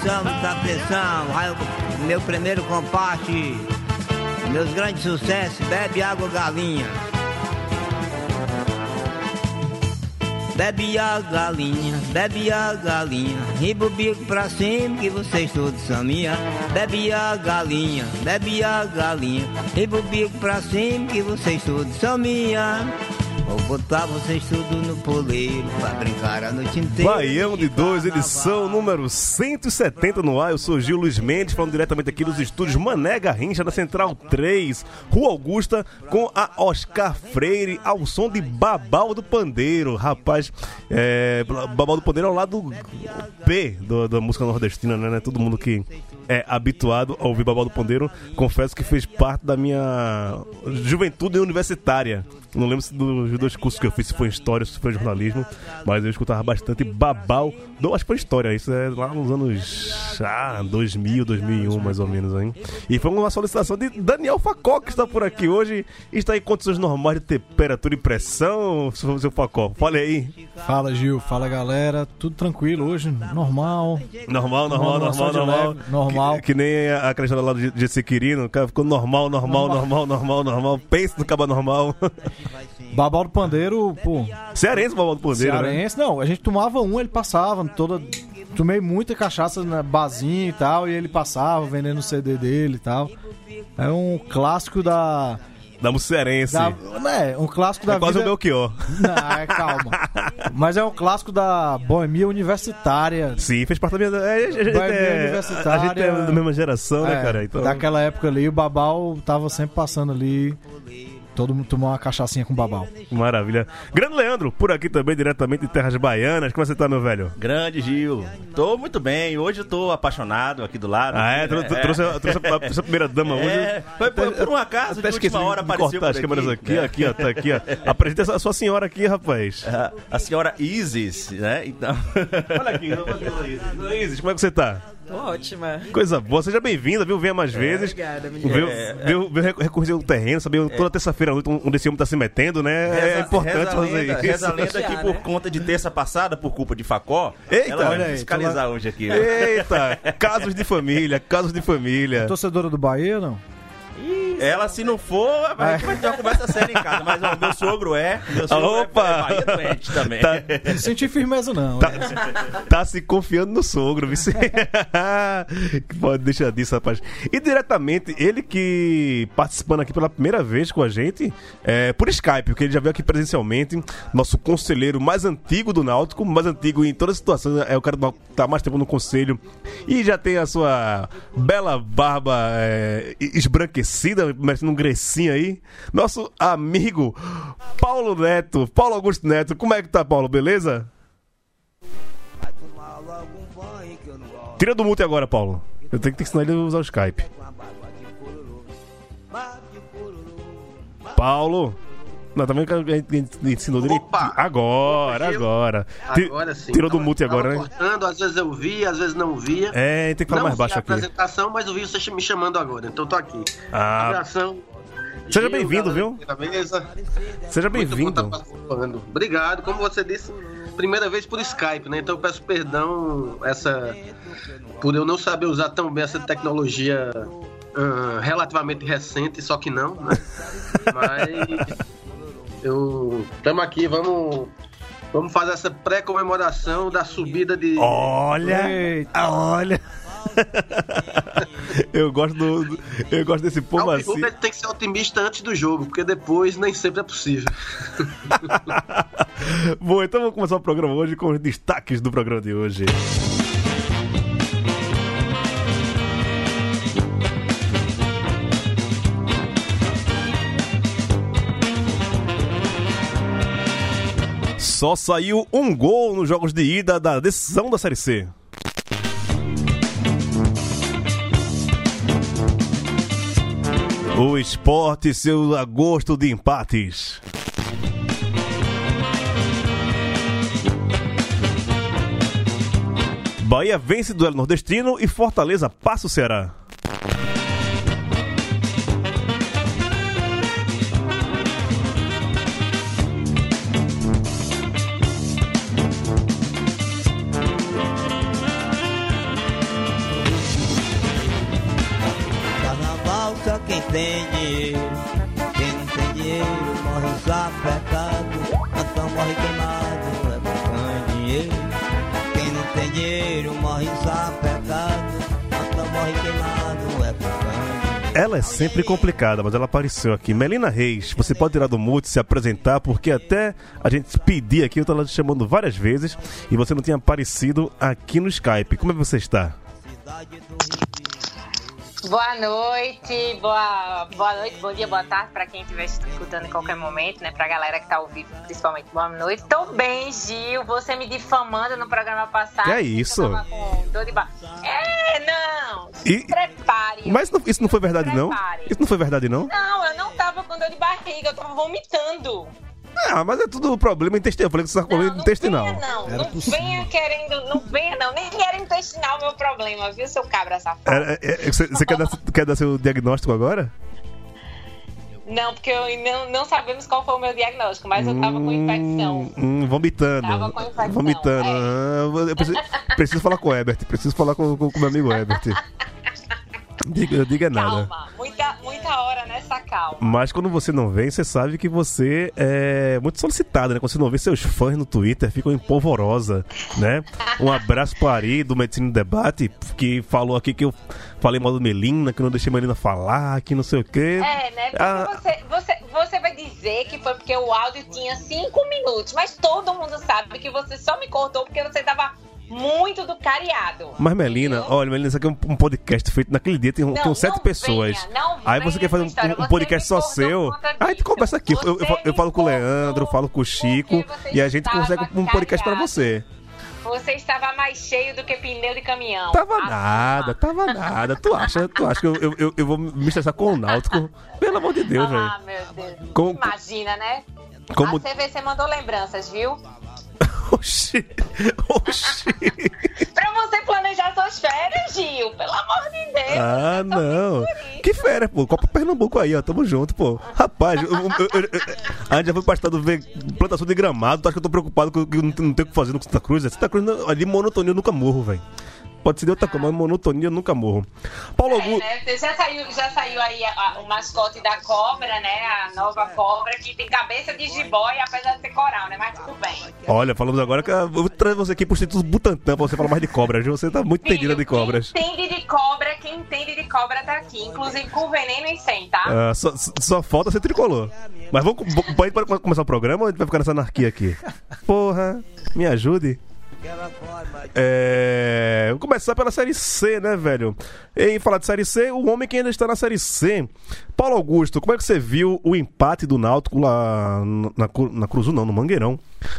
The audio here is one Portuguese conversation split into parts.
Atenção, muita atenção. Vai o meu primeiro comparte. Meus grandes sucessos. Bebe água, galinha. Bebe a galinha, bebe a galinha, riba o bico pra cima que vocês todos são minha. Bebe a galinha, bebe a galinha, riba o bico pra cima que vocês todos são minha. Vou botar vocês tudo no poleiro pra brincar a noite inteira. Baião de dois, edição número 170 no ar. Eu sou Gil Luiz Mendes, falando diretamente aqui dos estúdios Mané Garrincha, da Central 3, Rua Augusta, com a Oscar Freire, ao som de Babal do Pandeiro. Rapaz, é, Babal do Pandeiro é ao lado P do- da música nordestina, né? Todo mundo que é habituado a ouvir Babal do Pandeiro, confesso que fez parte da minha juventude universitária. Não lembro se dos dois cursos que eu fiz, se foi História ou se foi Jornalismo, mas eu escutava bastante Babal. Não, acho que foi História, isso é lá nos anos ah, 2000, 2001, mais ou menos, hein? E foi uma solicitação de Daniel Facó, que está por aqui hoje. Está em condições normais de temperatura e pressão, seu Facó? Fale aí. Fala Gil, fala galera, tudo tranquilo hoje, normal. Normal, normal, Normal, normal, de normal. Normal. Que, que nem a história lá do GC Quirino, o cara ficou normal, normal, normal, normal, normal. Pensa no caba normal. Babal do Pandeiro, pô, Cearense, babal do poder, né? cearense, não, a gente tomava um, ele passava, toda, tomei muita cachaça na barzinha e tal, e ele passava vendendo o CD dele e tal. É um clássico da... Da cearense. da né, um clássico da É quase vida... o Belchior. Não, é, calma. Mas é um clássico da boemia universitária. Sim, fez parte da minha. é, a, gente Vai ver é, universitária. a gente é da mesma geração, né, É, cara? Então, Daquela época ali, o Babal tava sempre passando ali. Todo mundo tomou uma cachaçinha com Babal. maravilha. Grande Leandro, por aqui também, diretamente de Terras Baianas. Como você tá, meu velho? Grande Gil. Tô muito bem. Hoje eu tô apaixonado aqui do lado. Ah, é? É, Trou- Trouxe, a- trouxe a, trouxe a primeira dama hoje. É, foi por, por um acaso, Até de esqueci última hora apareceu cortar as câmeras aqui, aqui, ó, tá aqui, ó. Apresenta a sua senhora aqui, rapaz. A, a senhora Isis, né? Então. Olha aqui, Isis, como é que você tá? Tô ótima. Coisa boa, seja bem-vinda, viu? Venha mais vezes. Obrigada, menina. Viu, É, viu, viu rec- recorrer o terreno, sabe? Toda terça-feira à noite um um desse homem tá se metendo, né? é Reza- importante reza a fazer lenda, isso. Reza a lenda que né? por conta de terça passada, por culpa de Facó, Eita, ela vai aí, fiscalizar hoje aqui. Eita, casos de família, casos de família. Torcedora do Bahia, não? Ela, se não for, vai, vai ter uma conversa séria em casa. Mas ó, meu sogro é. Meu sogro Opa! é, é doente também. Tá, Não senti firmeza, não. tá, tá se confiando no sogro, viu? Pode deixar disso, rapaz. E diretamente, ele que participando aqui pela primeira vez com a gente, é, por Skype, porque ele já veio aqui presencialmente, nosso conselheiro mais antigo do Náutico, mais antigo em todas as situações, é o cara que tá mais tempo no conselho e já tem a sua bela barba é, esbranquecida, merecendo um grecinho aí. Nosso amigo Paulo Neto, Paulo Augusto Neto, como é que tá, Paulo? Beleza? Tira do mute agora, Paulo. Eu tenho que ensinar ele a usar o Skype. Paulo. Não, também que a gente ensinou direito. Opa! Agora, Opa, agora. Agora sim. Tirou do mute agora, né? cortando, às vezes eu via, às vezes não via. É, tem que falar não mais baixo vi a aqui. apresentação, mas eu vi você me chamando agora, então tô aqui. Ah, Abração. Seja bem-vindo, viu? aqui seja bem-vindo. participando. Obrigado. Como você disse, primeira vez por Skype, né? Então eu peço perdão essa por eu não saber usar tão bem essa tecnologia ah, relativamente recente, só que não, né? Mas eu estamos aqui, vamos vamos fazer essa pré-comemoração da subida de Olha! Eita. Olha! eu gosto do, do- Eu gosto desse povo vivo, assim. ele tem que ser otimista antes do jogo, porque depois nem sempre é possível. Bom, então vamos começar o programa hoje com os destaques do programa de hoje. Só saiu um gol nos jogos de ida da decisão da Série C. O esporte, seu agosto de empates. Bahia vence duelo nordestino e Fortaleza passa o Ceará. Tem dinheiro. Quem não tem dinheiro morre sapecado. Então morre queimado, é por dinheiro. Quem não tem dinheiro morre sapecado. Então morre queimado, é por Ela é sempre complicada, mas ela apareceu aqui. Melina Reis, você pode tirar do mute, se apresentar, porque até a gente pedir aqui, eu estava te chamando várias vezes e você não tinha aparecido aqui no Skype. Como é que você está? Boa noite, boa, boa noite, bom dia, boa tarde para quem estiver escutando em qualquer momento, né? Pra galera que tá ao vivo, principalmente boa noite. Tô bem, Gil, você me difamando no programa passado. Que é isso? Eu tava com dor de ba... É, não! E- prepare. Mas não- isso não foi verdade, não? Isso não foi verdade, não? Não, eu não tava com dor de barriga, eu tava vomitando. Ah, mas é tudo problema intestinal. Eu falei que você tá com problema intestinal. venha não, Era não possível. venha querendo, não venha não, nem era intestinal o meu problema, viu, seu cabra safado? É, é, Você quer, dar, quer dar seu diagnóstico agora? Não, porque eu não, não sabemos qual foi o meu diagnóstico, mas eu tava com infecção. Hum, hum, vomitando. Tava com infecção, vomitando. é. Ah, eu preciso, preciso falar com o Herbert. Preciso falar com o meu amigo Herbert. Diga, diga nada. Calma, muita, muita hora nessa calma. Mas quando você não vem, você sabe que você é muito solicitado, né? Quando você não vê, seus fãs no Twitter ficam em polvorosa, né? Um abraço para Ari, do Medicina Debate, que falou aqui que eu falei mal do Melina, que eu não deixei Melina falar, que não sei o quê. É, né? Porque Ah. você, você, você vai dizer que foi porque o áudio tinha cinco minutos, mas todo mundo sabe que você só me cortou porque você tava muito do cariado. Mas Melina, olha, Melina, isso aqui é um, um podcast feito naquele dia, tem, Não, tem sete pessoas. venha, não Aí você quer fazer um, um podcast só seu. Aí a gente conversa aqui. Eu, eu, eu falo com o Leandro, falo com o Chico e a gente consegue um podcast cariado. você. Você estava mais cheio do que pneu de caminhão. Tava Assuma. nada, tava nada. Tu acha, tu acha que eu, eu, eu, vou me estressar com o Náutico? Pelo amor de Deus, velho. Ah, meu Deus. Como- Imagina, né? Como- A CVC mandou lembranças, viu? Oxi, oxi. Pra você planejar suas férias, Gil. Pelo amor de Deus. Ah, não. Que férias, pô. Copa Pernambuco aí, ó. Tamo junto, pô. Rapaz, eu, eu, eu, a gente já foi pra estado ver plantação de gramado. Tu acha que eu tô preocupado com que eu não, tenho o que fazer no Santa Cruz? Santa Cruz, ali, monotonia eu nunca morro, velho. Pode ser de outra coisa, mas monotonia eu nunca morro. Paulo É, Augusto. né? Já saiu, já saiu aí a- a- o mascote da cobra, né? A nova cobra, que tem cabeça de jiboia, apesar de ser coral, né? Mas tudo bem. Olha, falamos agora que eu vou trazer você aqui pro Instituto Butantan pra você falar mais de cobras. Você tá muito entendida de cobras. Quem entende de cobra, quem entende de cobra tá aqui. Inclusive com veneno e sem, tá? Ah, só, só falta ser tricolor. Mas vamos, pode, pode começar o programa ou a gente vai ficar nessa anarquia aqui? Porra, me ajude. É. Vamos começar pela Série C, né, velho? Em falar de Série C, o homem que ainda está na Série C. Paulo Augusto, como é que você viu o empate do Náutico lá na, na Cruzu, não, no Mangueirão,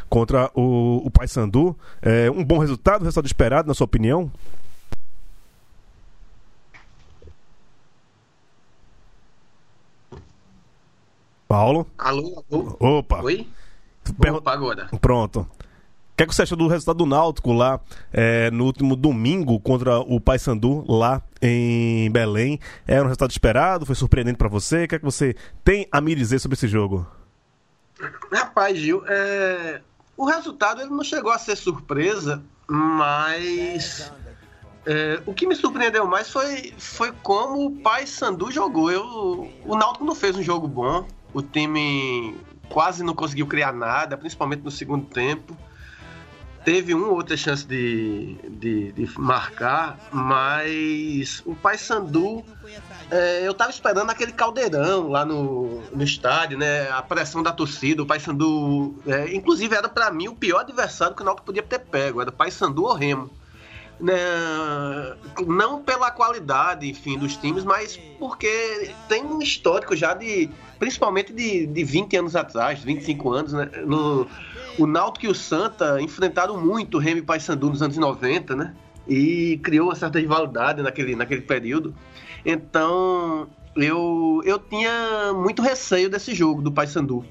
contra o, o Paysandu? É, um bom resultado, resultado esperado, na sua opinião? Paulo? Alô, alô? Opa! Oi? Opa, agora. Pronto. O que, é que você achou do resultado do Náutico lá é, no último domingo contra o Paysandu lá em Belém? Era um resultado esperado? Foi surpreendente pra você? O que é que você tem a me dizer sobre esse jogo? Rapaz, Gil, é, o resultado ele não chegou a ser surpresa, mas é, o que me surpreendeu mais foi, foi como o Pai Sandu jogou. Eu, o Náutico não fez um jogo bom, o time quase não conseguiu criar nada, principalmente no segundo tempo. Teve uma ou outra chance de, de, de marcar, mas o Pai Sandu é, eu tava esperando aquele caldeirão lá no, no estádio, né? A pressão da torcida, o Paysandu. É, inclusive, era pra mim o pior adversário que o Náutico podia ter pego. Era o Paysandu ou Remo. Né, não pela qualidade, enfim, dos times, mas porque tem um histórico já de, principalmente de, de 20 anos atrás, 25 anos, né? No, o Náutico e o Santa enfrentaram muito o Remy Paysandu nos anos 90, né? E criou uma certa rivalidade naquele, naquele período. Então, eu, eu tinha muito receio desse jogo do Paysandu.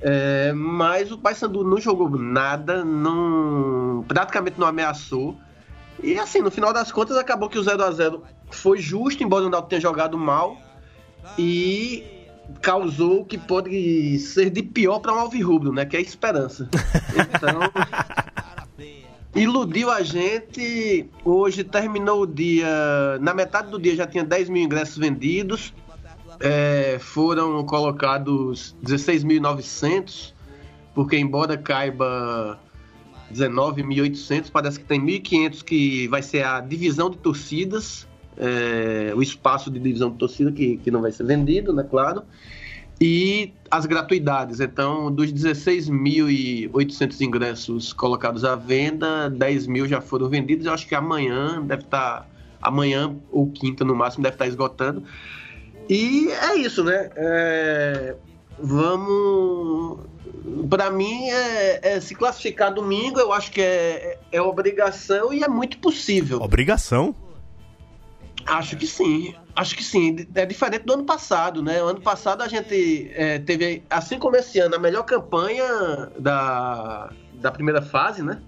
É, mas o Paysandu não jogou nada, não, praticamente não ameaçou. E assim, no final das contas, acabou que o 0 a 0 foi justo, embora o Náutico tenha jogado mal. E causou o que pode ser de pior para um alvirrubro, né? Que é a esperança. Então, iludiu a gente. Hoje terminou o dia. Na metade do dia já tinha 10 mil ingressos vendidos. É, foram colocados 16.900, porque embora caiba 19.800, parece que tem 1.500 que vai ser a divisão de torcidas, é, o espaço de divisão de torcida que, que não vai ser vendido, né, claro, e as gratuidades. Então, dos 16.800 ingressos colocados à venda, 10 mil já foram vendidos. Eu acho que amanhã deve estar, amanhã ou quinta no máximo, deve estar esgotando. E é isso, né? É, vamos. Para mim, é, é se classificar domingo, eu acho que é, é obrigação e é muito possível. Obrigação? Acho que sim. Acho que sim. É diferente do ano passado, né? O ano passado a gente é, teve, assim como esse ano, a melhor campanha da, da primeira fase, né?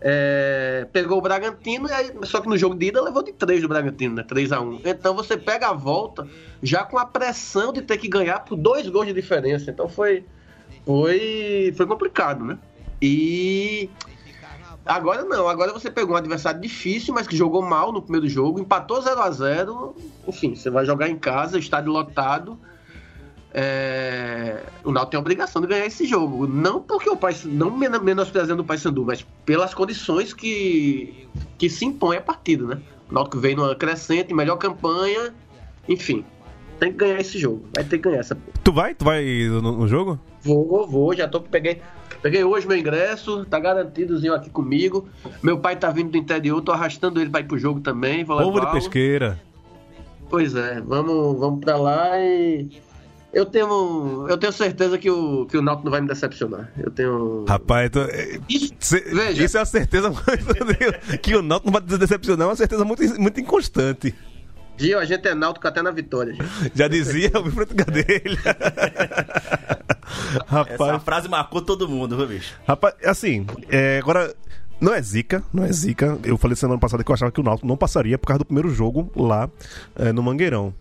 É, pegou o Bragantino, aí, só que no jogo de ida levou de 3 do Bragantino, né? 3 a 1 Então você pega a volta já com a pressão de ter que ganhar por dois gols de diferença. Então foi, foi, foi complicado, né? E agora não, agora você pegou um adversário difícil, mas que jogou mal no primeiro jogo, empatou 0 a 0 Enfim, você vai jogar em casa, estádio lotado é, o Náutico tem a obrigação de ganhar esse jogo. Não porque o pai, não menosprezando o Paysandu, mas pelas condições que, que se impõe a partida, né? O Náutico vem numa crescente, melhor campanha, enfim. Tem que ganhar esse jogo. Vai ter que ganhar essa Tu vai? Tu vai no, no jogo? Vou, vou, já tô peguei Peguei hoje meu ingresso, tá garantidozinho aqui comigo. Meu pai tá vindo do interior, tô arrastando ele pra ir pro jogo também. Povo de pesqueira. Pois é, vamos, vamos pra lá e eu tenho, eu tenho certeza que o, que o Náutico não vai me decepcionar. Eu tenho. Rapaz, tô, é, isso, cê, veja. isso é uma certeza que o Náutico não vai decepcionar, é uma certeza muito, muito inconstante. Gil, a gente é náutico até na vitória. Gente. Já dizia o Wilfredo Gadelha. Rapaz. Essa frase marcou todo mundo, viu, bicho? Rapaz, assim, é, agora. Não é zica, não é zica. Eu falei semana passada que eu achava que o Náutico não passaria por causa do primeiro jogo lá é, no Mangueirão.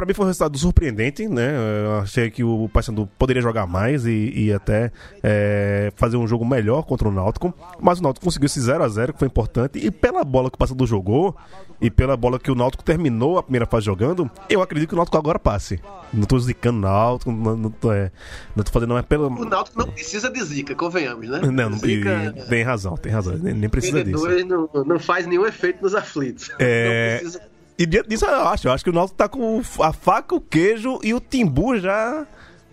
Para mim foi um resultado surpreendente, né? Eu achei que o Paysandu poderia jogar mais e, e até é, fazer um jogo melhor contra o Náutico, mas o Náutico conseguiu esse 0 a 0 que foi importante e pela bola que o Paysandu jogou e pela bola que o Náutico terminou a primeira fase jogando, eu acredito que o Náutico agora passe. Não tô zicando o Náutico, não, não, tô, é, não tô fazendo não é pelo O Náutico não precisa de zica, convenhamos, né? Não, zica, tem razão, tem razão, nem, nem precisa disso. Não, não faz nenhum efeito nos aflitos. É... Não precisa e diante disso eu acho, eu acho que o Náutico tá com a faca, o queijo e o timbu já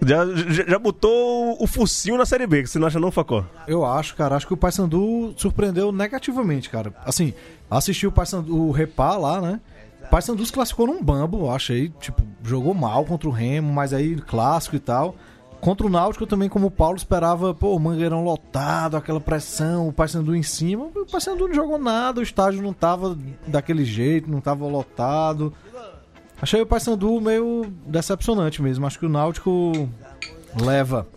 já, já botou o focinho na Série B, que você não acha não, Facó? Eu acho, cara. Acho que o Paysandu surpreendeu negativamente, cara. Assim, assisti o Paysandu, o Repá lá, né? O Paysandu se classificou num bambo, achei. Tipo, jogou mal contra o Remo, mas aí clássico e tal. Contra o Náutico também, como o Paulo esperava, pô, o Mangueirão lotado, aquela pressão, o Paysandu em cima. O Paysandu não jogou nada, o estádio não tava daquele jeito, não tava lotado. Achei o Paysandu meio decepcionante mesmo. Acho que o Náutico leva.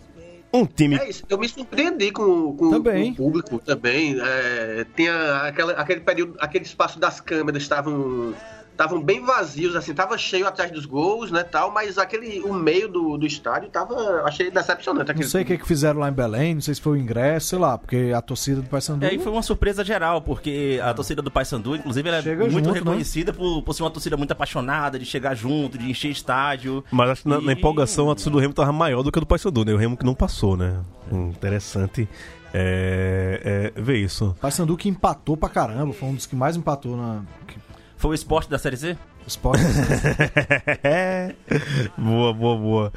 Um time. É isso, eu me surpreendi com, com, com o público também. É, tinha aquela, aquele período, aquele espaço das câmeras estavam estavam bem vazios, assim, tava cheio atrás dos gols, né, tal, mas aquele, o meio do, do estádio tava, achei decepcionante. Não sei o que, que fizeram lá em Belém, não sei se foi o ingresso, sei lá, porque a torcida do Paysandu... É, e foi uma surpresa geral, porque a torcida do Paysandu, inclusive, ela é Chega muito junto, né? reconhecida né? por, por ser uma torcida muito apaixonada, de chegar junto, de encher estádio. Mas acho que na, e... na empolgação a torcida do Remo tava maior do que a do Paysandu, né, o Remo que não passou, né, interessante... É, é, ver isso. Paysandu que empatou pra caramba, foi um dos que mais empatou na, foi o esporte da Série Z? Esporte. boa, boa, boa.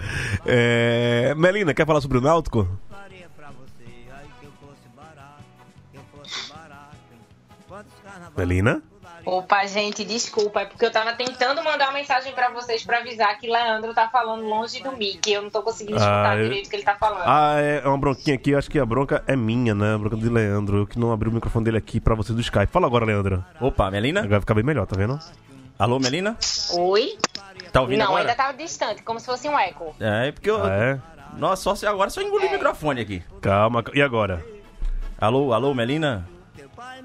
É... Melina, quer falar sobre o Náutico? Melina? Opa, gente, desculpa, é porque eu tava tentando mandar uma mensagem para vocês para avisar que Leandro tá falando longe do mic. Eu não tô conseguindo escutar ah, direito o que ele tá falando. Ah, é uma bronquinha aqui, acho que a bronca é minha, né? A bronca de Leandro. Eu que não abri o microfone dele aqui para vocês do Skype. Fala agora, Leandro. Opa, Melina? Agora vai ficar bem melhor, tá vendo? Alô, Melina? Oi? Tá ouvindo não, agora? ainda tava distante, como se fosse um eco. É, porque eu. Ah, é? Nossa, só se agora só engoli é. o microfone aqui. Calma, e agora? Alô, alô, Melina?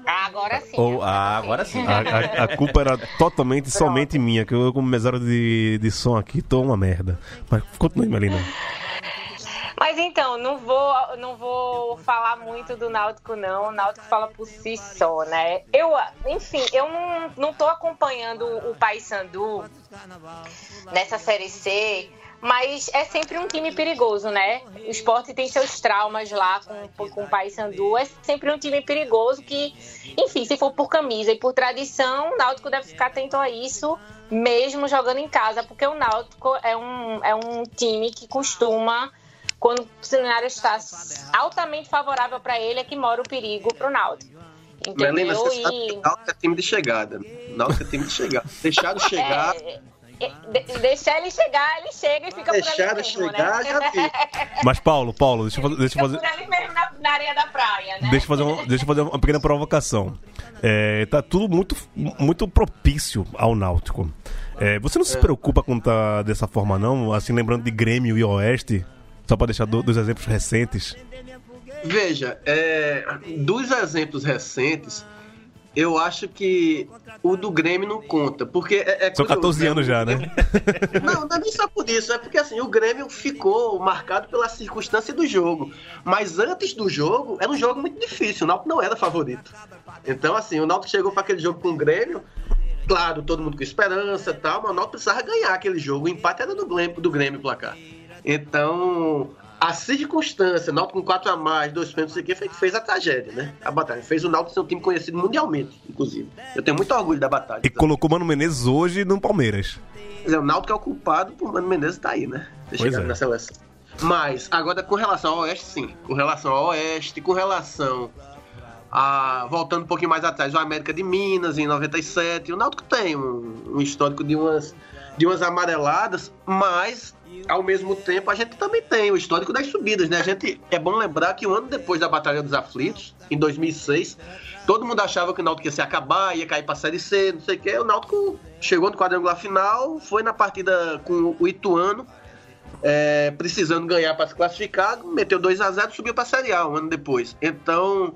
Agora sim. Ou, ah, agora sim. A, a, a culpa era totalmente e somente minha, que eu, como mesário de, de som aqui, tô uma merda. Mas continue, Melina. Mas então, não vou, não vou falar muito do Náutico, não. O Náutico fala por si só, né? Eu, enfim, eu não, não tô acompanhando o Paysandu nessa Série C mas é sempre um time perigoso, né? O esporte tem seus traumas lá com, com o Paysandu, é sempre um time perigoso que, enfim, se for por camisa e por tradição, o Náutico deve ficar atento a isso, mesmo jogando em casa, porque o Náutico é um, é um time que costuma, quando o cenário está altamente favorável para ele, é que mora o perigo para o Náutico. Entendeu? Melina, você e... sabe que o Náutico é time de chegada. Náutico é time de chegada. Deixado chegar... É de, deixar ele chegar, ele chega e fica deixar por ali mesmo, chegar, né? já vi. Mas Paulo, Paulo, deixa eu fazer, deixa eu fazer... por ali mesmo na, na, areia da praia, né? Deixa eu fazer uma, deixa eu fazer uma pequena provocação. É, tá tudo muito, muito propício ao Náutico. É, você não se preocupa com tá dessa forma, não? Assim, lembrando de Grêmio e Oeste, só para deixar dois exemplos recentes. Veja, é, dos exemplos recentes, eu acho que o do Grêmio não conta, porque é, é São 14 anos já, né? Não, não é nem só por isso, é porque assim, o Grêmio ficou marcado pela circunstância do jogo. Mas antes do jogo, era um jogo muito difícil, o Náutico não era favorito. Então, assim, o Náutico chegou para aquele jogo com o Grêmio, claro, todo mundo com esperança e tal, mas o Náutico precisava ganhar aquele jogo. O empate era do Grêmio, do Grêmio placar. Então, a circunstância, Náutico com 4 a mais, dois pênaltis, não sei o que, fez a tragédia, né? A batalha. Fez o Náutico ser um time conhecido mundialmente, inclusive. Eu tenho muito orgulho da batalha. E colocou o Mano Menezes hoje no Palmeiras. É, o Náutico é o culpado por Mano Menezes estar tá aí, né? Ter pois é. na seleção. Mas, agora com relação ao Oeste, sim. Com relação ao Oeste, com relação a. Voltando um pouquinho mais atrás, o América de Minas, em 97. O Náutico tem um, um histórico de umas, de umas amareladas, mas ao mesmo tempo, a gente também tem o histórico das subidas, né? A gente é bom lembrar que um ano depois da Batalha dos Aflitos, em 2006, todo mundo achava que o Náutico ia se acabar, ia cair para Série C, não sei o quê. O Náutico chegou no quadrangular final, foi na partida com o Ituano, é, precisando ganhar para se classificar, meteu 2 a 0 e subiu para Série A um ano depois. Então,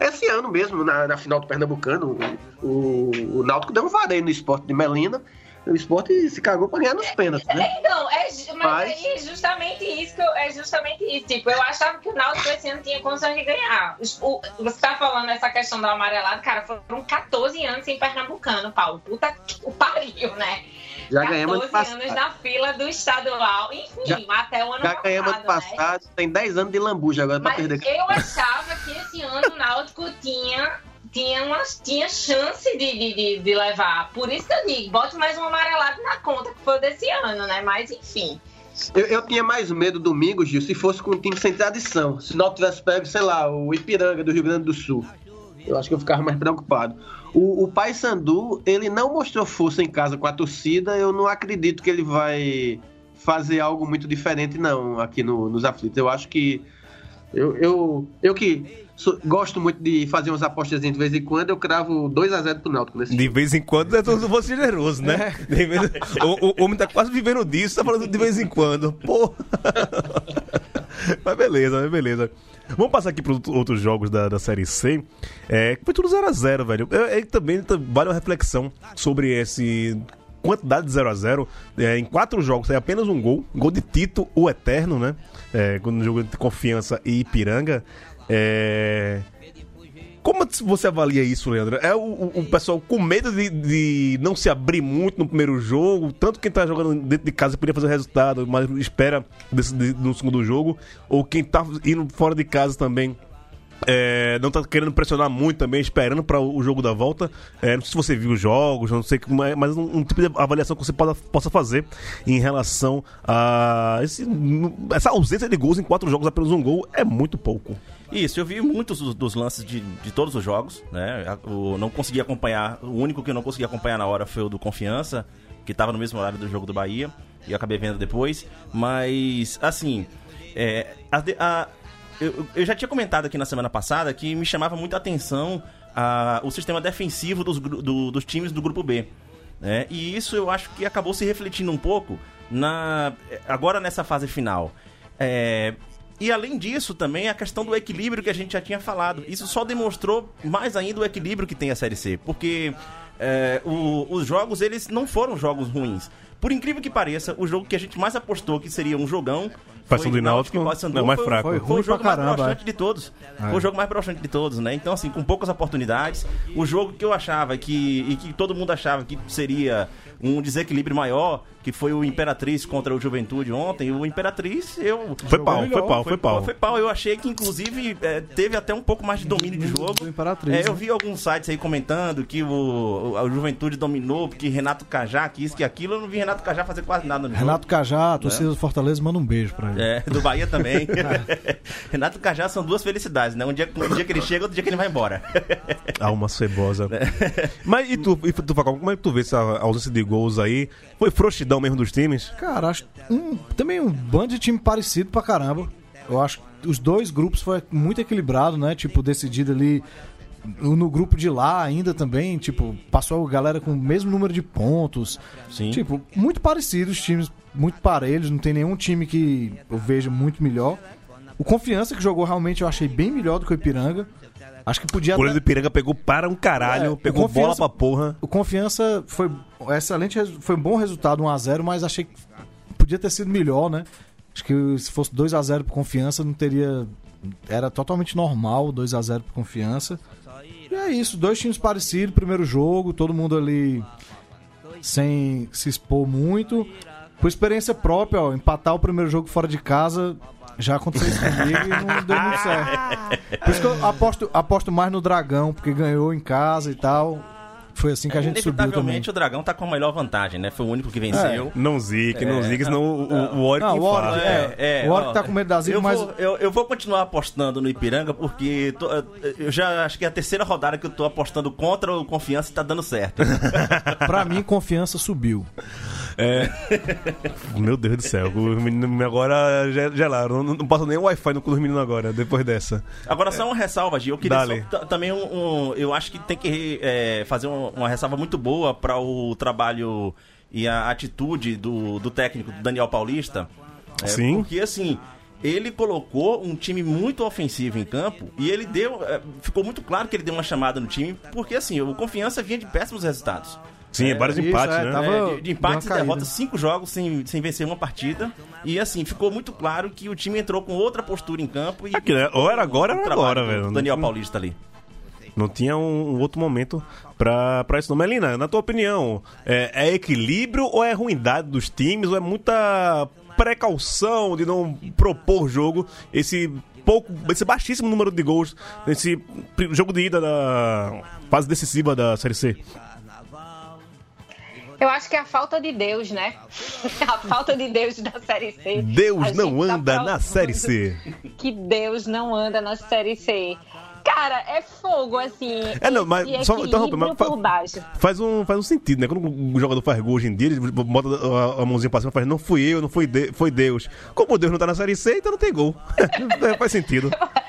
esse ano mesmo, na, na final do Pernambucano, o, o, o Náutico deu um vareio no esporte de Melina o esporte se cagou pra ganhar nos pênaltis, né? É, então, é, mas, mas... é justamente isso que eu, é justamente isso. Tipo, eu achava que o Náutico esse ano tinha condições de ganhar. O, você tá falando essa questão do amarelado, cara, foram 14 anos sem Pernambucano, Paulo. Puta que o pariu, né? Já ganhamos ano passado. anos na fila do estadual, enfim, já, até o ano já passado. Já ganhamos ano passado, né? tem 10 anos de lambuja agora Mas pra perder. Eu achava que esse ano o Náutico tinha tinha, uma, tinha chance de, de, de, levar. Por isso que eu digo, bote mais um amarelado na conta que foi desse ano, né? Mas enfim. Eu, eu tinha mais medo domingo, Gil, se fosse com um time sem tradição. Se não tivesse pego, sei lá, o Ipiranga do Rio Grande do Sul. Eu acho que eu ficava mais preocupado. O, o Pai Sandu, ele não mostrou força em casa com a torcida. Eu não acredito que ele vai fazer algo muito diferente, não, aqui no, nos aflitos. Eu acho que. Eu, eu, eu que sou, gosto muito de fazer umas apostas de vez em quando, eu cravo 2x0 pro Náutico nesse De jogo. vez em quando é todo você generoso, né? É. o, o, homem tá quase vivendo disso, tá falando de vez em quando. Pô. mas beleza, mas beleza. Vamos passar aqui para outros jogos da, da Série C. É, foi tudo 0x0, velho. É, é, também vale uma reflexão sobre esse quantidade de 0 a 0 é, Em quatro jogos é apenas um gol. Gol de Tito, o Eterno, né? É, quando jogo de Confiança e Ipiranga. É... Como você avalia isso, Leandro? É o, o, pessoal com medo de, de, não se abrir muito no primeiro jogo, tanto quem tá jogando dentro de casa podia fazer resultado, mas espera desse, de, no segundo jogo, ou quem tá indo fora de casa também é, não tá querendo pressionar muito também, esperando para o jogo da volta. É, não sei se você viu os jogos, não sei como é, mas um, um, tipo de avaliação que você possa, possa fazer em relação a esse, essa ausência de gols em quatro jogos, apenas um gol, é muito pouco. Isso, eu vi muitos dos, dos lances de, de, todos os jogos, né? Eu não consegui acompanhar, o único que eu não consegui acompanhar na hora foi o do Confiança, que estava no mesmo horário do jogo do Bahia, e eu acabei vendo depois. Mas, assim, é, a, a, eu, eu, já tinha comentado aqui na semana passada que me chamava muita atenção o sistema defensivo dos, do, dos times do grupo B. Né? E isso eu acho que acabou se refletindo um pouco na agora nessa fase final. É, e além disso, também a questão do equilíbrio que a gente já tinha falado. Isso só demonstrou mais ainda o equilíbrio que tem a Série C. Porque é, o, os jogos, eles não foram jogos ruins. Por incrível que pareça, o jogo que a gente mais apostou que seria um jogão Paysandu e Náutico, não, mais fraco. Foi, foi o jogo mais broxante de todos. É. Foi o jogo mais broxante de todos, né? Então, assim, com poucas oportunidades, o jogo que eu achava que, e que todo mundo achava que seria um desequilíbrio maior, que foi o Imperatriz contra o Juventude ontem. O Imperatriz, eu. Foi pau, melhor, foi pau, foi, foi pau. Foi pau. Eu achei que, inclusive, é, teve até um pouco mais de domínio de jogo. É, eu né? vi alguns sites aí comentando que o, o, Juventude dominou, porque Renato Cajá, que isso, que aquilo. Eu não vi Renato Cajá fazer quase nada no Renato jogo. Cajá, a torcida né? do Fortaleza, manda um beijo pra ele. É, do Bahia também. Renato Cajá são duas felicidades, né? Um dia, um dia que ele chega, outro dia que ele vai embora. Alma cebosa. Mas e tu, e tu, como é que tu vê essa ausência de gols aí? Foi frouxidão mesmo dos times? Cara, acho um, também um bando de time parecido pra caramba. Eu acho que os dois grupos foi muito equilibrado, né? Tipo, decidido ali no grupo de lá ainda também, tipo, passou a galera com o mesmo número de pontos. Sim. Tipo, muito parecidos, times muito parelhos, não tem nenhum time que eu vejo muito melhor. O Confiança que jogou realmente eu achei bem melhor do que o Ipiranga. Acho que podia. O goleiro do Ipiranga pegou para um caralho, é, pegou bola pra porra. O Confiança foi excelente, foi um bom resultado, 1x0, mas achei que podia ter sido melhor, né? Acho que se fosse 2x0 pro Confiança, não teria. Era totalmente normal 2x0 pro Confiança. E é isso, dois times parecidos, primeiro jogo, todo mundo ali sem se expor muito. Por experiência própria, ó, empatar o primeiro jogo fora de casa já aconteceu isso comigo e não deu muito certo. Por isso que eu aposto, aposto mais no Dragão, porque ganhou em casa e tal. Foi assim que a gente subiu também. o Dragão tá com a melhor vantagem, né? Foi o único que venceu. É. Não zique, não é, zique, senão o, o, Oric não, o Oric, é, é, o Oric tá com medo da zica, mas... Vou, eu, eu vou continuar apostando no Ipiranga, porque tô, eu já acho que é a terceira rodada que eu tô apostando contra o Confiança e tá dando certo. pra mim, Confiança subiu. É. Meu Deus do céu, os meninos agora gelaram. Não, não passa nem o Wi-Fi no cu dos meninos agora, depois dessa. Agora, só uma ressalva, Gil. Eu queria só, também um, um, Eu acho que tem que é, fazer um, uma ressalva muito boa para o trabalho e a atitude do, do técnico Daniel Paulista. É, Sim. Porque assim ele colocou um time muito ofensivo em campo e ele deu. É, ficou muito claro que ele deu uma chamada no time, porque assim, o confiança vinha de péssimos resultados. Sim, é, vários isso, empates, é, né? Tava é, de, de empates e derrotas, cinco jogos sem, sem vencer uma partida. E assim, ficou muito claro que o time entrou com outra postura em campo. E Aqui, né? Ou era agora ou era agora, velho. Daniel Paulista ali. Não tinha um, um, outro momento pra, pra isso não. Melina, na tua opinião, é, é equilíbrio ou é ruindade dos times? Ou é muita precaução de não propor jogo esse pouco, esse baixíssimo número de gols nesse jogo de ida da fase decisiva da Série C? Eu acho que é a falta de Deus, né? a falta de Deus da Série C. Deus não tá anda tá na Série C. Que Deus não anda na Série C. Cara, é fogo, assim. É, não, mas só então, mas, por baixo. Faz um, faz um sentido, né? Quando o jogador faz gol hoje em dia, ele bota a, a mãozinha pra cima e faz, não fui eu, não foi, de, foi Deus. Como Deus não tá na série C, então não tem gol. faz sentido.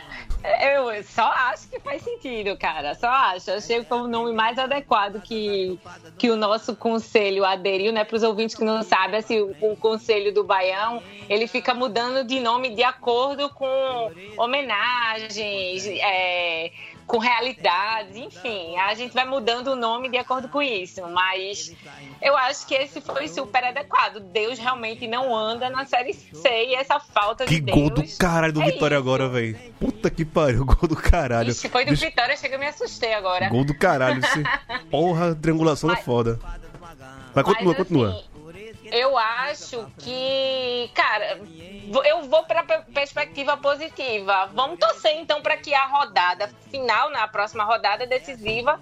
Eu só acho que faz sentido, cara. Só acho. Achei que foi o nome mais adequado que, que o nosso conselho aderiu, né? Para os ouvintes que não sabem, assim, o, o, conselho do Baião, ele fica mudando de nome de acordo com homenagens, é, com realidades, enfim, a gente vai mudando o nome de acordo com isso, mas eu acho que esse foi super adequado. Deus realmente não anda na série C e essa falta que de Deus. Que gol do caralho do é Vitória isso. agora, velho. Puta que pariu, gol do caralho. Ixi, foi do Deixa... Vitória, chega eu me assustei agora. Gol do caralho, esse... porra, triangulação mas... é foda. Mas continua, mas, continua. Eu acho que, cara, eu vou para perspectiva positiva. Vamos torcer então para que a rodada final, na próxima rodada decisiva,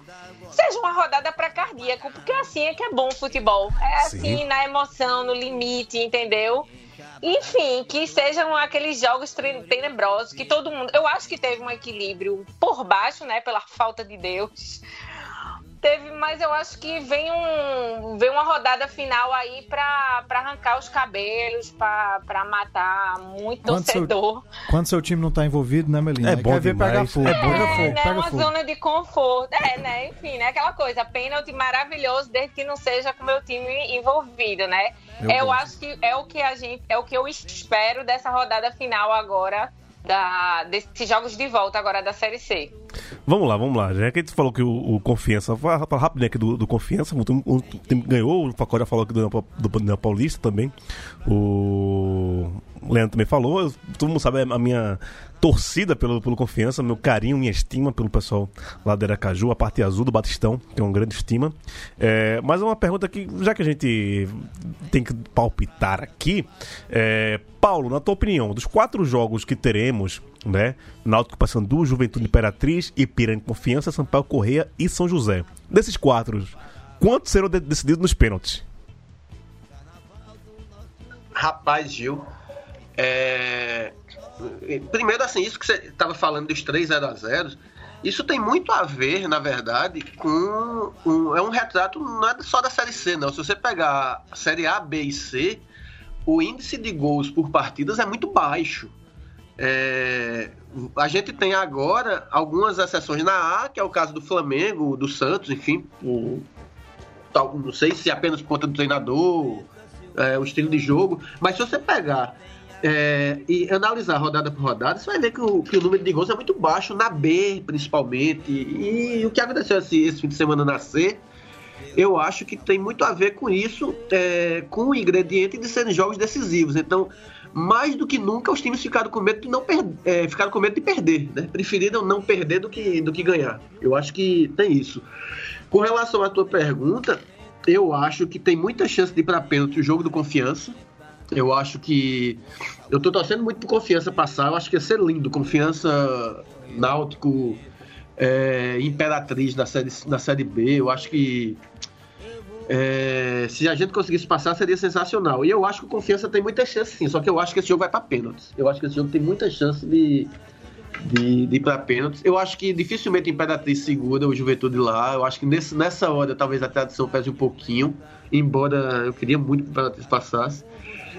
seja uma rodada para cardíaco, porque assim é que é bom o futebol. É assim, Sim. na emoção, no limite, entendeu? enfim, que sejam aqueles jogos tenebrosos que todo mundo. Eu acho que teve um equilíbrio por baixo, né? Pela falta de Deus. Teve, mas eu acho que vem um vem uma rodada final aí pra, pra arrancar os cabelos, pra, pra matar muito Quando seu- torcedor. Quando seu time não tá envolvido, né, Melina? É Aí bom quer ver pegar fogo. é pega É, fogo, né? pega Uma fogo. zona de conforto. É, né? Enfim, né? Aquela coisa, pênalti maravilhoso, desde que não seja com o meu time envolvido, né? Eu acho que é o que a gente, é o que eu espero dessa rodada final agora. Da, desses jogos de volta agora da Série C. Vamos lá, vamos lá. Já que a gente falou que o, o Confiança, fala rapidinho aqui do, do Confiança, o time, o time ganhou, o Facó já falou aqui do, do, do Paulista também. O Leandro também falou. Todo mundo sabe a minha torcida pelo, pelo Confiança, meu carinho, minha estima pelo pessoal lá da Aracaju, a parte azul do Batistão, é uma grande estima. É, mas é uma pergunta que, já que a gente tem que palpitar aqui, é, Paulo, na tua opinião, dos quatro jogos que teremos, né? Náutico Paysandu, Juventude Imperatriz, Ipiranga Confiança, Sampaio Correia e São José. Desses quatro, quantos serão de- decididos nos pênaltis? Rapaz, Gil. É, Primeiro, assim, isso que você estava falando dos 3 0 a 0 isso tem muito a ver, na verdade, com. Um... É um retrato, não é só da Série C, não. Se você pegar a Série A, B e C, o índice de gols por partidas é muito baixo. É, A gente tem agora algumas exceções na A, que é o caso do Flamengo, do Santos, enfim, tal- não sei se é apenas por conta do treinador, é, o estilo de jogo, mas se você pegar é, e analisar rodada por rodada, você vai ver que o, que o número de gols é muito baixo, na B principalmente. E, o que aconteceu esse, esse fim de semana na C, eu acho que tem muito a ver com isso, é, com o ingrediente de serem jogos decisivos. Então, mais do que nunca, os times ficaram com medo de não per- é, ficaram com medo de perder, né? Preferiram não perder do que, do que ganhar. Eu acho que tem isso. Com relação à tua pergunta, eu acho que tem muita chance de ir para pênalti o jogo do confiança. Eu acho que. Eu tô torcendo muito por confiança passar. Eu acho que ia ser lindo. Confiança Náutico é, Imperatriz na série, na série B. Eu acho que. é, se a gente conseguisse passar, seria sensacional. E eu acho que Confiança tem muita chance, sim. Só que eu acho que esse jogo vai para pênaltis. Eu acho que esse jogo tem muita chance de, de, de ir para pênaltis. Eu acho que dificilmente a Imperatriz segura o Juventude lá. Eu acho que nesse, nessa hora talvez a tradição pese um pouquinho. Embora eu queria muito que o Imperatriz passasse.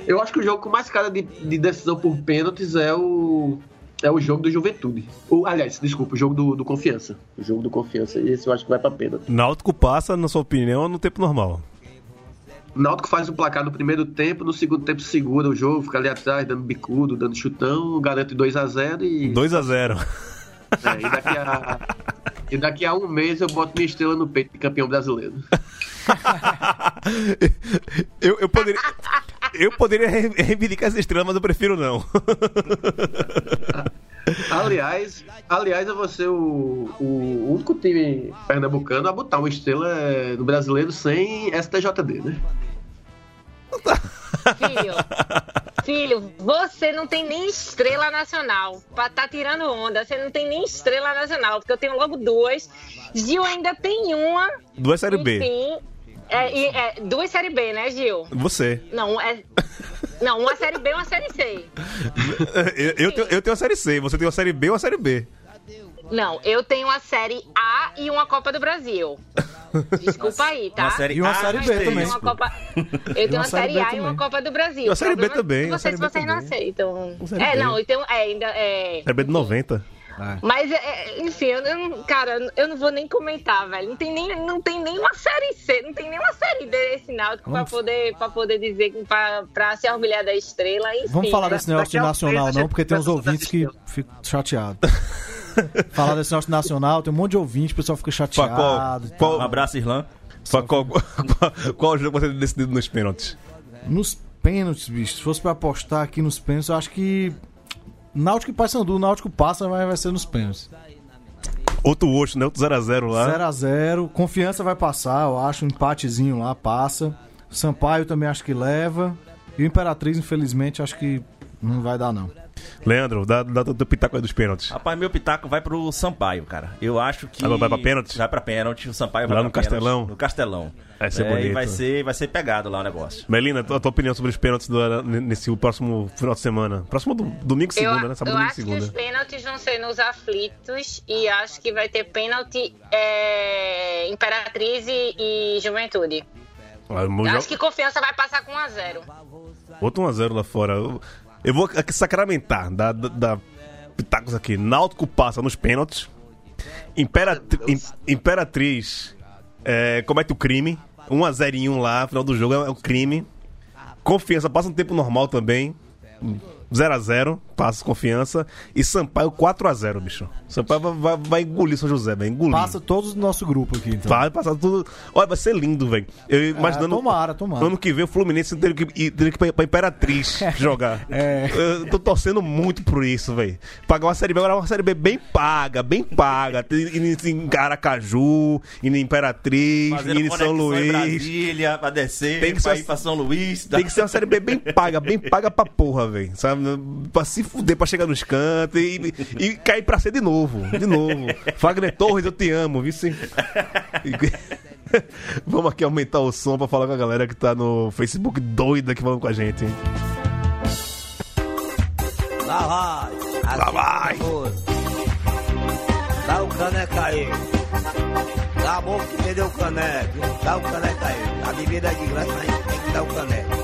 Eu acho que o jogo com mais cara de, de decisão por pênaltis é o. É o jogo do Juventude. O, aliás, desculpa, o jogo do, do Confiança. O jogo do Confiança. Esse eu acho que vai pra pênalti. Náutico passa, na sua opinião, no tempo normal. Náutico faz o placar no primeiro tempo, no segundo tempo segura o jogo, fica ali atrás, dando bicudo, dando chutão, garante 2 a 0 e, 2 a 0 é, e, daqui a, e daqui a um mês eu boto minha estrela no peito de campeão brasileiro. eu, eu poderia. Eu poderia re- reivindicar essa estrela, mas eu prefiro não. Aliás, aliás, eu vou ser o, o único time pernambucano a botar uma estrela eh, no brasileiro sem STJD, né? Filho, filho, você não tem nem estrela nacional pra tá tirando onda. Você não tem nem estrela nacional, porque eu tenho logo duas. Gil ainda tem uma. Duas Série B. Enfim, é, e- é, duas série B, né, Gil? Você. Não, é. Não, uma série B e uma série C. Eu, eu tenho, eu tenho a Série C, você tem uma Série B e uma Série B. Não, eu tenho uma série A e uma Copa do Brasil. Desculpa aí, tá? Uma série E uma A série B eu tenho também. uma Copa- Eu tenho uma uma série A e uma também. Copa do Brasil. E uma série B problema também, é uma que Vocês, não também. aceitam. É, não, então, é, ainda. É... Série B de 90. Mas, é, enfim, eu não, cara, eu não vou nem comentar, velho. Não tem nem, não tem nem uma série C, não tem nem uma série D esse Náutico pra poder, pra poder dizer, pra, pra se orgulhar da estrela, enfim. Vamos falar né? desse negócio de nacional, não, porque tem uns ouvintes que ficam chateados. falar desse negócio de nacional, tem um monte de ouvinte, o pessoal fica chateado. e tal. Um abraço, Irlan. Qual, qual, qual, qual jogo você tem decidido nos pênaltis? Nos pênaltis, bicho, se fosse pra apostar aqui nos pênaltis, eu acho que. Náutico e Paysandu, Náutico passa, mas vai ser nos pênaltis. Outro Oxo, né? Outro 0x0 lá. 0x0, confiança vai passar, eu acho, um empatezinho lá passa. Sampaio também acho que leva. E o Imperatriz, infelizmente, acho que não vai dar, não. Leandro, dá, dá do pitaco aí dos pênaltis. Rapaz, meu pitaco vai pro Sampaio, cara. Eu acho que. Ah, vai pra pênalti? Vai pra pênalti. O Sampaio Lá vai no pra pênalti. Castelão? No Castelão. Vai ser É, bonito. E vai ser, vai ser pegado lá o negócio. Melina, a tua opinião sobre os pênaltis do- nesse próximo final de semana? Próximo do, domingo e Eu, segunda, né? Sábado, eu domingo acho que os segunda. pênaltis vão ser nos aflitos e acho que vai ter pênalti é, Imperatriz e, e Juventude. Ah, acho que confiança vai passar com 1x0. Outro 1x0 lá fora. Eu, eu vou sacramentar, da, da, da pitacos aqui. Náutico passa nos pênaltis. Imperatri- Im- Imperatriz é, comete o crime. 1x0 lá, final do jogo é, um crime. Confiança passa no tempo normal também. 0x0, passa confiança. E Sampaio 4x0, bicho. Sampaio vai, vai, vai engolir São José, vai engolir. Passa todos do nosso grupo aqui, então. Vai passar tudo. Olha, vai ser lindo, velho. Eu imaginando. tomara, tomara. Ano que vem o Fluminense tendo que que ir pra Imperatriz jogar. É. Eu tô torcendo muito por isso, velho. Pagar uma série B, agora uma série B bem paga, bem paga. Em Aracaju, indo em Imperatriz, Fazendo em São conexão em Luís. Brasília, pra descer, Tem que pra ser- ir pra São Luís. Tem que ser uma série B bem paga, bem paga pra porra, velho. Sabe? Pra se fuder, pra chegar nos cantos e, e cair pra ser de novo. De novo. Fagner Torres, eu te amo, viu? Sim. Vamos aqui aumentar o som pra falar com a galera que tá no Facebook doida que falando com a gente. hein? Lá vai. Lá vai. Dá o caneco aí. Dá a boca que me deu o caneco. Dá o caneco aí. A bebida é de graça, mas tem que dar o caneco.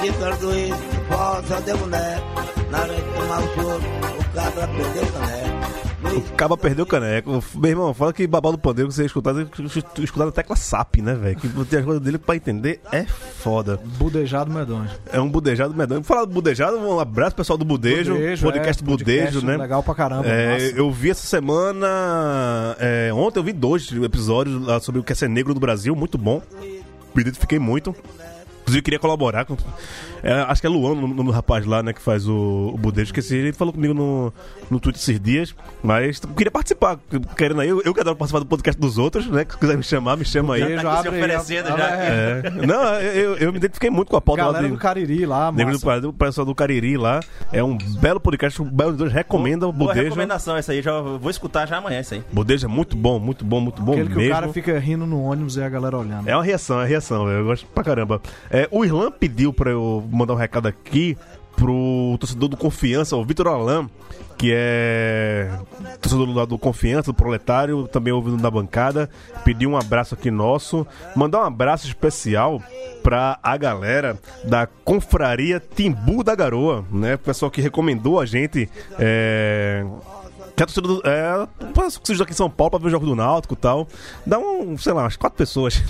O esquipero do isso, pô, só deu boneco. Na hora de tomar o choro, o cabra perdeu o caneco. O Caba perdeu o caneco. Meu irmão, fala que babado do pandeiro que você escutar, escutar na tecla SAP, né, velho? Que tem as coisas dele pra entender é foda. Budejado medonho. É um budejado medonho. Falar do budejado, um abraço pessoal do Budejo. Budejo, podcast é, Budejo, podcast né? legal pra caramba, É, eu vi essa semana. é, ontem eu vi dois episódios lá sobre o que é ser negro no Brasil, muito bom. Me identifiquei muito. Inclusive, queria colaborar com. É, acho que é Luan, o nome do rapaz lá, né, que faz o, o Budejo. Esqueci, ele falou comigo no, no Twitter esses dias. Mas queria participar. Querendo aí, eu, eu que adoro participar do podcast dos outros, né? Que quiser me chamar, me chama aí. Budejo, tá aqui se oferecendo já. é. Não, eu, eu me identifiquei muito com a pauta lá Galera de- do Cariri lá, Negro do massa. Pará, o pessoal do Cariri lá. É um belo podcast. O Belo Deus recomenda o Boa Budejo. recomendação essa aí, já vou escutar já amanhã isso aí. Budejo é muito bom, muito bom, muito bom Aquele que mesmo. o cara fica rindo no ônibus e a galera olhando. É uma reação, é uma reação, velho. eu gosto pra caramba. É, o Irlan pediu pra eu mandar um recado aqui pro torcedor do Confiança, o Vitor Alain, que é torcedor do do Confiança, do Proletário, também ouvindo na bancada. Pediu um abraço aqui nosso. Mandar um abraço especial pra a galera da Confraria Timbu da Garoa, né? O pessoal que recomendou a gente. É... Que a torcida do. É, seja aqui em São Paulo pra ver o jogo do Náutico e tal. Dá um, sei lá, umas quatro pessoas.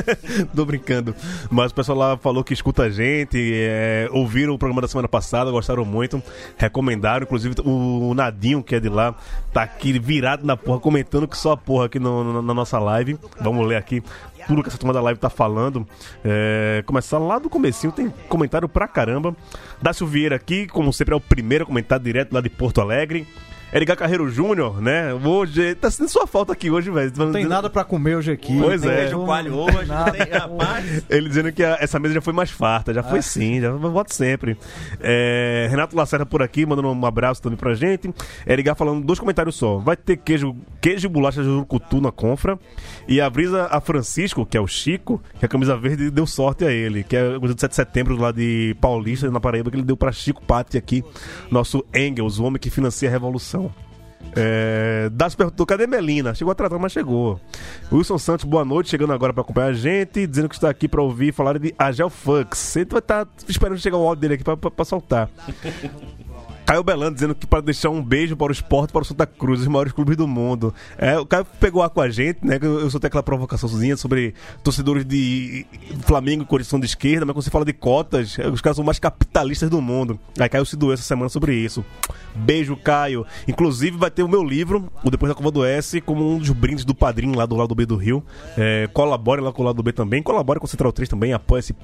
Tô brincando. Mas o pessoal lá falou que escuta a gente, é, ouviram o programa da semana passada, gostaram muito, recomendaram. Inclusive o Nadinho, que é de lá, tá aqui virado na porra, comentando que só a porra aqui no- no- na nossa live. Vamos ler aqui tudo que essa turma da live tá falando. É, começar lá do comecinho, tem comentário pra caramba. Dácio Vieira aqui, como sempre, é o primeiro a comentar direto lá de Porto Alegre. Edgar Carreiro Júnior, né? Hoje, tá sentindo sua falta aqui hoje, velho. Não tem nada pra comer hoje aqui. Pois não é. tem coalho hoje, nada. tem, rapaz. Ele dizendo que a- essa mesa já foi mais farta, já Ah. foi sim, já voto sempre. É, Renato Lacerda por aqui, mandando um abraço também pra gente. Edgar falando dois comentários só. Vai ter queijo, queijo e bolacha de urucutu na confra. E avisa a Francisco, que é o Chico, que a camisa verde deu sorte a ele, que é o dia de 7 de setembro lá de Paulista, na Paraíba, que ele deu pra Chico Patti aqui, nosso Engels, o homem que financia a revolução. É, Das perguntou, cadê Melina? Chegou atrasado, mas chegou. Wilson Santos, boa noite, chegando agora pra acompanhar a gente, dizendo que está aqui pra ouvir falar de Agel Fux. Ele vai estar esperando chegar o áudio dele aqui pra soltar. Caio Belando dizendo que para deixar um beijo para o esporte, para o Santa Cruz, os maiores clubes do mundo. É, o Caio pegou ar com a gente, né? Eu eu soltei aquela provocaçãozinha sobre torcedores de Flamengo e Corinthians de esquerda, mas quando você fala de cotas, os caras são mais capitalistas do mundo. Aí Caio se doeu essa semana sobre isso. Beijo, Caio. Inclusive vai ter o meu livro, o Depois da Cova do S, como um dos brindes do padrinho lá do lado B do Rio. É, colabore lá com o lado B também. Colabore com o Central 3 também, apoia-se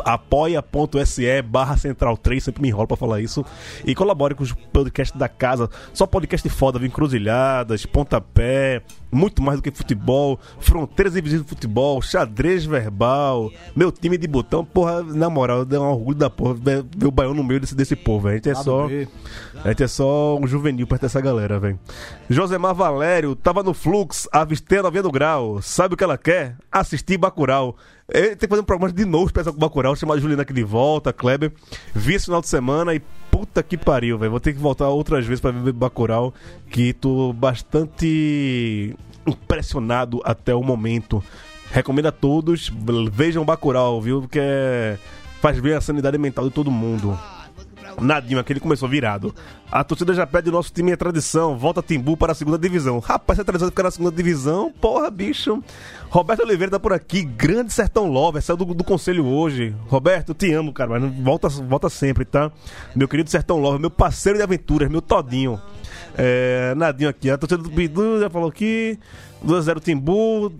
apoia.se barra central 3, sempre me enrolo pra falar isso. E colabore com os podcasts da casa. Só podcast foda? Encruzilhadas, pontapé, muito mais do que futebol, fronteiras invisíveis do futebol, xadrez verbal, meu time de botão, porra, na moral, dá um orgulho da porra ver ver o Baião no meio desse, desse povo, velho. A gente é só. A gente é só um juvenil perto dessa galera, velho. Josemar Valério, tava no Flux, avistei a 90 grau. Sabe o que ela quer? Assistir Bacurau. Ele tem que fazer um programa de novo especial com Bacurau, chamar a Juliana aqui de volta, Kleber. Vi esse final de semana e puta que pariu, velho. Vou ter que voltar outras vezes pra ver Bacurau, que tô bastante impressionado até o momento. Recomendo a todos, vejam Bacurau, viu? Porque faz bem a sanidade mental de todo mundo. Nadinho, aquele começou virado. A torcida já pede o nosso time é tradição. Volta Timbu para a segunda divisão. Rapaz, se a tradição de ficar na segunda divisão, porra, bicho. Roberto Oliveira tá por aqui. Grande Sertão Lover. Saiu do, do conselho hoje. Roberto, te amo, cara. Mas volta, volta sempre, tá? Meu querido Sertão Lover, meu parceiro de aventuras, meu todinho. É, Nadinho aqui. A torcida do Bidu já falou aqui. 2x0 Timbu.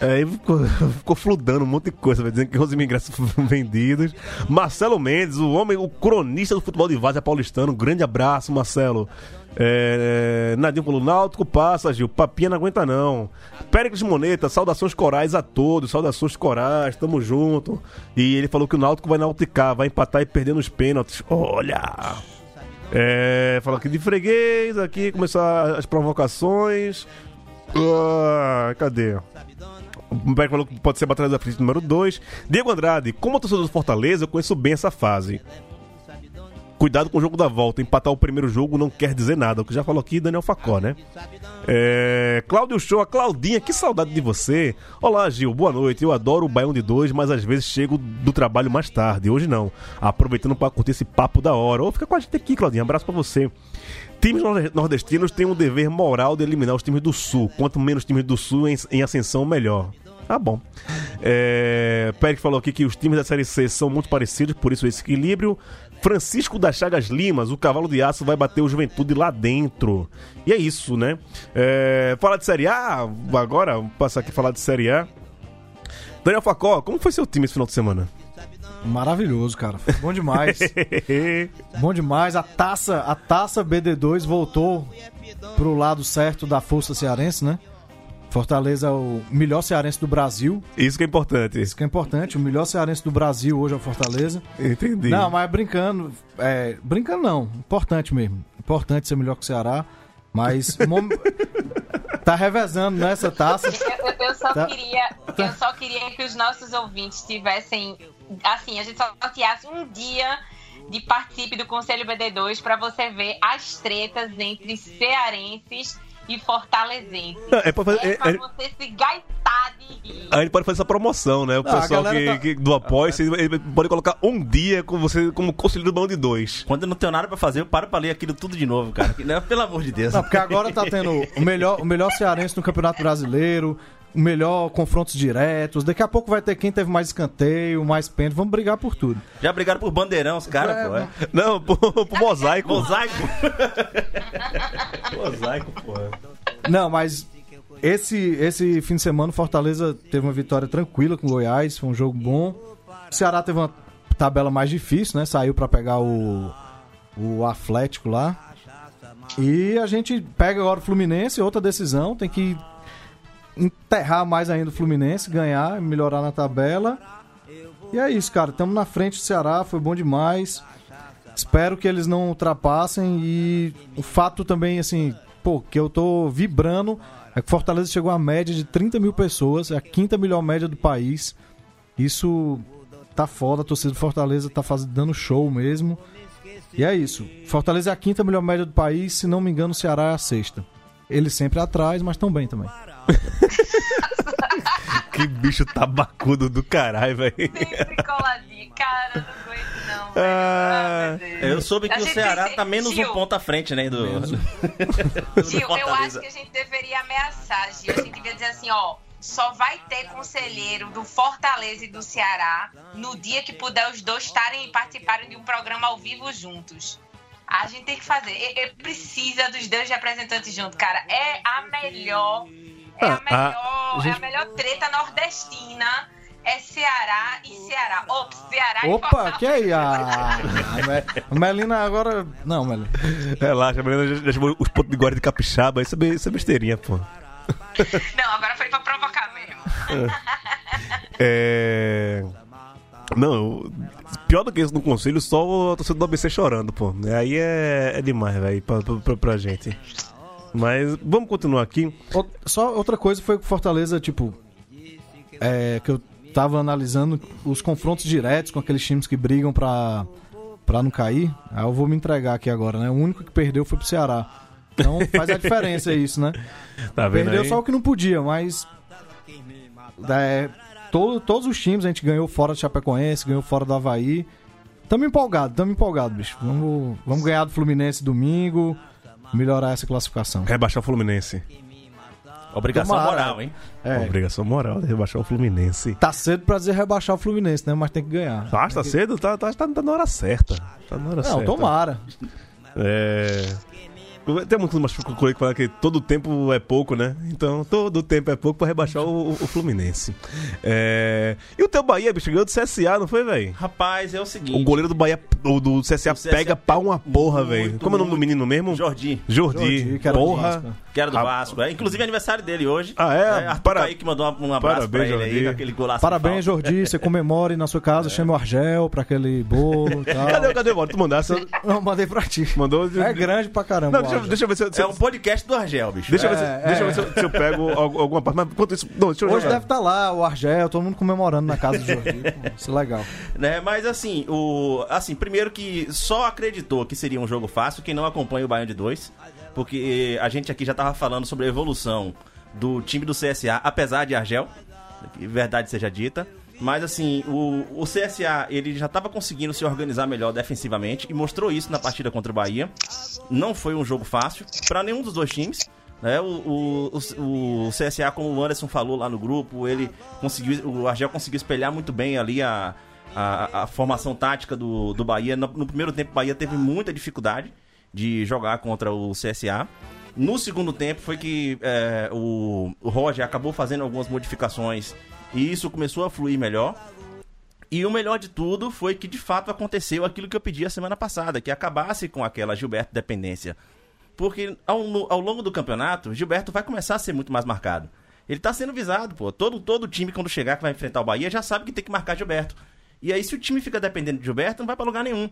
Aí ficou, ficou fludando um monte de coisa, vai dizendo que os ingressos foram vendidos. Marcelo Mendes, o homem, o cronista do futebol de Várzea paulistano. Grande abraço, Marcelo. É, Nadinho falou, Náutico passa, Gil. Papinha não aguenta não. Péricles Moneta, saudações corais a todos. Saudações corais, tamo junto. E ele falou que o Náutico vai nauticar, vai empatar e perder nos pênaltis. Olha... É, falou aqui de freguês, aqui começar as provocações. Ah, cadê? O Beck falou que pode ser Batalha da Frente número 2. Diego Andrade, como torcedor do Fortaleza, eu conheço bem essa fase. Cuidado com o jogo da volta. Empatar o primeiro jogo não quer dizer nada. O que já falou aqui Daniel Facó, né? É... Cláudio Show, a Claudinha, que saudade de você. Olá, Gil, boa noite. Eu adoro o Baião de Dois, mas às vezes chego do trabalho mais tarde. Hoje não. Aproveitando para curtir esse papo da hora. Ô, fica com a gente aqui, Claudinha. Abraço pra você. Times norde- nordestinos têm um dever moral de eliminar os times do Sul. Quanto menos times do Sul em, em ascensão, melhor. Tá bom. É, Pérez falou aqui que os times da Série C são muito parecidos, por isso esse equilíbrio. Francisco das Chagas Limas, o cavalo de aço vai bater o juventude lá dentro. E é isso, né? É, falar de Série A, agora, vamos passar aqui a falar de Série A. Daniel Facó, como foi seu time esse final de semana? Maravilhoso, cara. Bom demais. Bom demais. A taça, a taça BD2 voltou pro lado certo da força cearense, né? Fortaleza é o melhor cearense do Brasil. Isso que é importante. Isso que é importante. O melhor cearense do Brasil hoje é o Fortaleza. Entendi. Não, mas brincando. É, brincando não. Importante mesmo. Importante ser melhor que o Ceará. Mas tá revezando nessa taça. Eu, eu- só Tá. queria, eu só queria que os nossos ouvintes tivessem, assim, a gente só sorteasse um dia de participe do Conselho BD2 para você ver as tretas entre cearenses e fortalezenses. Não, é pra fazer- É é- pra é- você se gaitar de rir. A gente pode fazer essa promoção, né? O Não, pessoal que, tá- que- do apoio, você ele pode colocar um dia com você como conselheiro do bando de dois. Quando eu não tenho nada pra fazer, eu paro pra ler aquilo tudo de novo, cara. Que, né, Pelo amor de Deus. Não, porque agora tá tendo o melhor, o melhor cearense no Campeonato Brasileiro, o melhor confrontos diretos. Daqui a pouco vai ter quem teve mais escanteio, mais pênalti. Vamos brigar por tudo. Já brigaram por bandeirão, os caras, É, pô. É. Não, pro, pro mosaico. Mosaico. Mosaico, pô. Não, mas esse, esse fim de semana Fortaleza teve uma vitória tranquila com o Goiás, foi um jogo bom. O Ceará teve uma tabela mais difícil, né? Saiu pra pegar o, o Atlético lá. E a gente pega agora o Fluminense, outra decisão, tem que enterrar mais ainda o Fluminense, ganhar, melhorar na tabela. E é isso, cara. Estamos na frente do Ceará, foi bom demais. Espero que eles não ultrapassem e o fato também, assim, pô, que eu tô vibrando é que Fortaleza chegou à média de 30 mil pessoas, é a quinta melhor média do país. Isso tá foda, a torcida do Fortaleza tá fazendo, dando show mesmo. E é isso. Fortaleza é a quinta melhor média do país, se não me engano, o Ceará é a sexta. Eles sempre atrás, mas tão bem também. Que bicho tabacudo do caralho, velho. Sempre coladinho. Cara, eu não aguento não, velho. Ah, Ah. Eu soube que A o Ceará tem- tá menos Gil, um ponto à frente, né? Do, do Gil, eu acho que a gente deveria ameaçar, Gil. A gente devia dizer assim, ó. Só vai ter conselheiro do Fortaleza e do Ceará no dia que puder os dois estarem e participarem de um programa ao vivo juntos. A gente tem que fazer. E- e precisa dos dois representantes juntos, cara. É a melhor. É a Ah, a- melhor, gente- é a melhor treta nordestina. É Ceará e Ceará. Ops, Ceará e Opa, Fortaleza. que aí? A, a Me- a Melina agora. Não, Melina. relaxa, a menina já, já chamou os pontos de guarda de capixaba. Isso é, isso é besteirinha, pô. Não, agora foi pra provocar mesmo. É. Não, eu- pior do que isso no conselho, só o torcedor do ABC chorando, pô. Aí é, é demais, velho, pra, pra, pra gente. Mas vamos continuar aqui. Só outra coisa foi que o Fortaleza, tipo. É, que eu tava analisando os confrontos diretos com aqueles times que brigam pra, pra não cair. Aí eu vou me entregar aqui agora, né? O único que perdeu foi pro Ceará. Então faz a diferença isso, né? Tá vendo Perdeu aí? só o que não podia, mas. É, todo- todos os times a gente ganhou fora do Chapecoense, ganhou fora do Havaí. Tamo empolgado, tamo empolgado, bicho. Vamos, vamos ganhar do Fluminense domingo, melhorar essa classificação. Rebaixar o Fluminense. Obrigação Tomara. moral, hein? É, Obrigação moral de rebaixar o Fluminense. tá cedo pra dizer rebaixar o Fluminense, né? Mas tem que ganhar. Tá, tá cedo? Tá, tá, tá, tá na hora certa. Tá na hora Não, certa. tomara. É. Tem muito mais que falar que todo tempo é pouco, né? Então, todo tempo é pouco pra rebaixar o, o Fluminense. É... E o teu Bahia, bicho, ganhou do CSA, não foi, velho? Rapaz, é o seguinte. O goleiro do Bahia, o do CSA, CSA pega pau uma porra, velho. Como é o nome do menino mesmo? Jordi, Jordi. Jordi, que era do porra. Vasco. que era do Vasco. É, inclusive é aniversário dele hoje. Ah, é? Arthur Para- Kaique mandou um abraço Parabéns, pra ele aí, Jordi. com aquele golaço. Parabéns. Jordi. Você comemore na sua casa, chame o Argel pra aquele bolo e Cadê, tal. cadê o Tu mandasse? Não, mandei pra ti. Mandou. É grande pra caramba. Não, eu- deixa eu ver se eu. se É um podcast do Argel, bicho. Deixa eu ver, se, É, deixa eu, é. ver se, eu, se eu pego al- alguma parte. Mas enquanto isso. Não, deixa eu Hoje jogar. deve estar lá o Argel, todo mundo comemorando na casa do Jordi. Pô, Isso é legal. né? Mas assim, o assim, primeiro que só acreditou que seria um jogo fácil quem não acompanha o Baiano de 2, porque a gente aqui já tava falando sobre a evolução do time do CSA, apesar de Argel, que verdade seja dita. Mas assim, o, o CSA ele já estava conseguindo se organizar melhor defensivamente e mostrou isso na partida contra o Bahia. Não foi um jogo fácil para nenhum dos dois times. Né? O, o, o, CSA, como o Anderson falou lá no grupo, ele conseguiu, o Argel conseguiu espelhar muito bem ali a, a, a formação tática do, do Bahia. No, no primeiro tempo, o Bahia teve muita dificuldade de jogar contra o CSA. No segundo tempo foi que é, o, o Roger acabou fazendo algumas modificações e isso começou a fluir melhor. E o melhor de tudo foi que de fato aconteceu aquilo que eu pedi a semana passada, que acabasse com aquela Gilberto dependência. Porque ao, ao longo do campeonato, Gilberto vai começar a ser muito mais marcado. Ele tá sendo visado, pô. Todo, todo time, quando chegar que vai enfrentar o Bahia, já sabe que tem que marcar Gilberto. E aí, se o time fica dependendo de Gilberto, não vai pra lugar nenhum.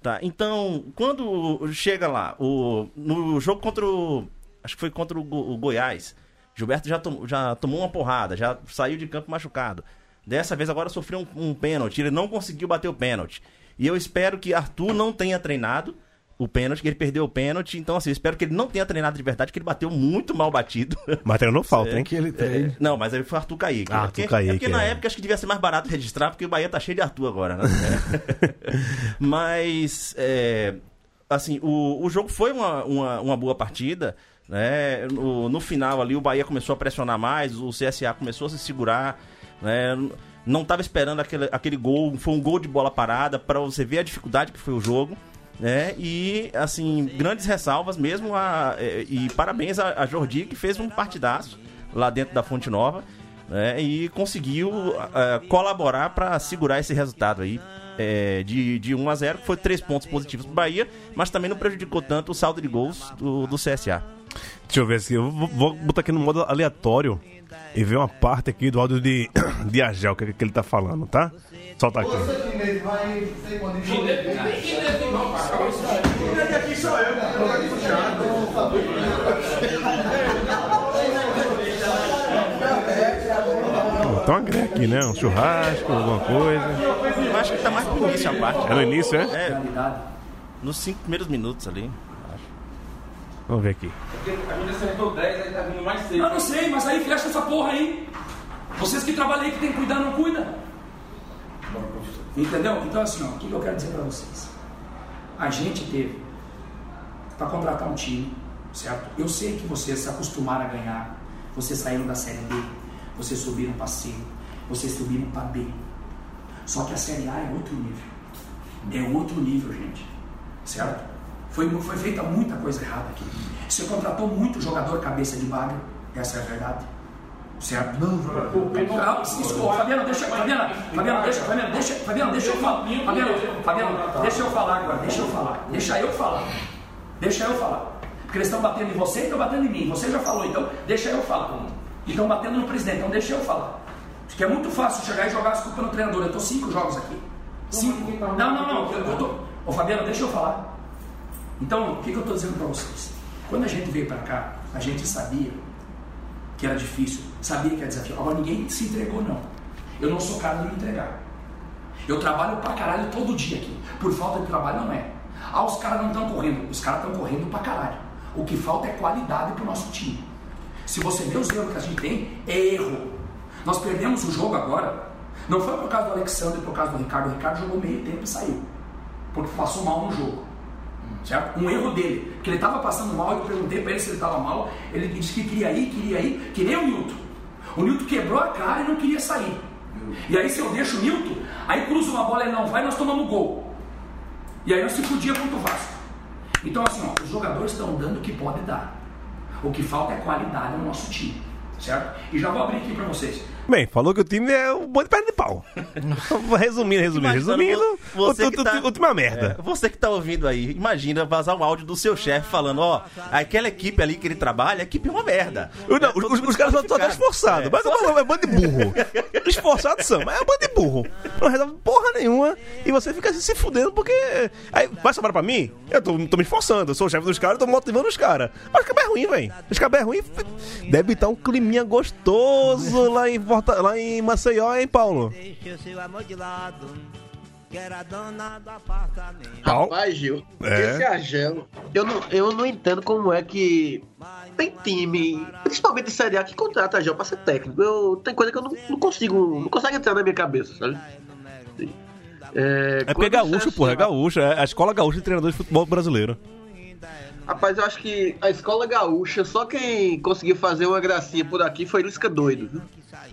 Tá? Então, quando chega lá, o, no jogo contra o. Acho que foi contra o, o Goiás. Gilberto já, tom- já tomou uma porrada, já saiu de campo machucado. Dessa vez agora sofreu um, um pênalti. Ele não conseguiu bater o pênalti. E eu espero que Arthur não tenha treinado o pênalti, que ele perdeu o pênalti. Então, assim, eu espero que ele não tenha treinado de verdade, que ele bateu muito mal batido. Mas treinou falta, hein? Que ele treine. Não, mas aí foi Arthur Kaique. Ah, É Arthur porque, Kaique, é porque na é. época acho que devia ser mais barato registrar, porque o Bahia tá cheio de Arthur agora, né? mas, é, assim, o, o jogo foi uma, uma, uma boa partida. Né? No, no final ali o Bahia começou a pressionar mais, o CSA começou a se segurar. Né? Não estava esperando aquele, aquele gol, foi um gol de bola parada para você ver a dificuldade que foi o jogo. Né? E, assim, grandes ressalvas mesmo. A, é, e parabéns a, a Jordi, que fez um partidaço lá dentro da Fonte Nova. Né? E conseguiu é, colaborar para segurar esse resultado aí. é, de, de 1 a 0 que foi três pontos positivos pro Bahia, mas também não prejudicou tanto o saldo de gols do, do CSA. Deixa eu ver aqui. Eu vou, botar aqui no modo aleatório e ver uma parte aqui do áudio de, de Agel, que, que ele tá falando, tá? Solta aqui. Então agrega aqui, né? Um churrasco, alguma coisa. Eu acho que tá mais pro início a parte. É no início, é? É, nos cinco primeiros minutos ali. Vamos ver aqui. A gente acertou 10, aí tá vindo mais 6. Eu não sei, mas aí fecha essa porra aí. Vocês que trabalham aí, que tem que cuidar, não cuida. Entendeu? Então, assim, ó, o que eu quero dizer pra vocês? A gente teve para contratar um time, certo? Eu sei que vocês se acostumaram a ganhar. Vocês saíram da Série B, vocês subiram para C, vocês subiram para B. Só que a Série A é outro nível. É outro nível, gente. Certo? Foi, foi feita muita coisa errada aqui. Você contratou muito jogador cabeça de baga, essa é a verdade. Certo? Não, jogador. Fabiano, deixa, Fabiano, Fabiano, deixa, Fabiano, deixa, Fabiano, deixa eu falar. Fabiano, Fabiano, deixa eu falar agora, deixa eu falar. Deixa eu falar. Deixa eu falar. Porque eles estão batendo em você e estão batendo em mim. Você já falou, então deixa eu falar. E estão batendo no presidente, então deixa eu falar. Porque é muito fácil chegar e jogar as culpas no treinador. Eu estou cinco jogos aqui. Cinco. Não, não, não. Eu, eu tô... Ô Fabiano, deixa eu falar. Então, o que, eu estou dizendo para vocês? Quando a gente veio para cá, a gente sabia que era difícil, sabia que era desafio. Agora ninguém se entregou, não. Eu não sou cara de me entregar. Eu trabalho pra caralho todo dia aqui. Por falta de trabalho não é. Ah, os caras não estão correndo. Os caras estão correndo pra caralho. O que falta é qualidade pro nosso time. Se você vê os erros que a gente tem, é erro. Nós perdemos o jogo agora. Não foi por causa do Alexandre, por causa do Ricardo. O Ricardo jogou meio tempo e saiu. Porque passou mal no jogo. Certo? Um erro dele. Porque ele estava passando mal, eu perguntei para ele se ele estava mal. Ele disse que queria ir, queria ir, que nem o Newton. O Newton quebrou a cara e não queria sair. E aí se eu deixo o Newton, aí cruza uma bola e não vai, nós tomamos gol. E aí nós se podia contra o Vasco. Então assim, ó, os jogadores estão dando o que pode dar. O que falta é qualidade no nosso time. Certo? E já vou abrir aqui para vocês. Bem, falou que o time é um bom de perna de pau. resumindo, resumindo, resumindo, você o, que tá- o time é uma merda. É, você que tá ouvindo aí, imagina vazar um áudio do seu chefe falando, ó, aquela equipe ali que ele trabalha, a equipe é uma merda. Eu não, É, os, os caras só desqualificado. esforçados, mas é, é bando de burro. Esforçados são, mas é bando de burro. Não resolve porra nenhuma e você fica assim, se fudendo porque. Aí vai sobrar pra mim? Eu tô, tô me esforçando, eu sou o chefe dos caras, eu tô motivando os caras. Mas o cabé é ruim, velho. Os cabé é ruim. Deve estar um climinha gostoso lá em, Forta- lá em Maceió, hein, Paulo? Deixa o seu amor de lado, que era dona do apartamento. Rapaz, Gil, É. esse Argelo, eu não, eu não entendo como é que tem time, principalmente de Série A, que contrata Argel pra ser técnico. Eu, tem coisa que eu não, não consigo, não consegue entrar na minha cabeça, sabe? É, É porque é gaúcho, porra, é gaúcho. É a escola gaúcha de treinador de futebol brasileiro. Rapaz, eu acho que a escola gaúcha, só quem conseguiu fazer uma gracinha por aqui foi Lisca Doido. viu?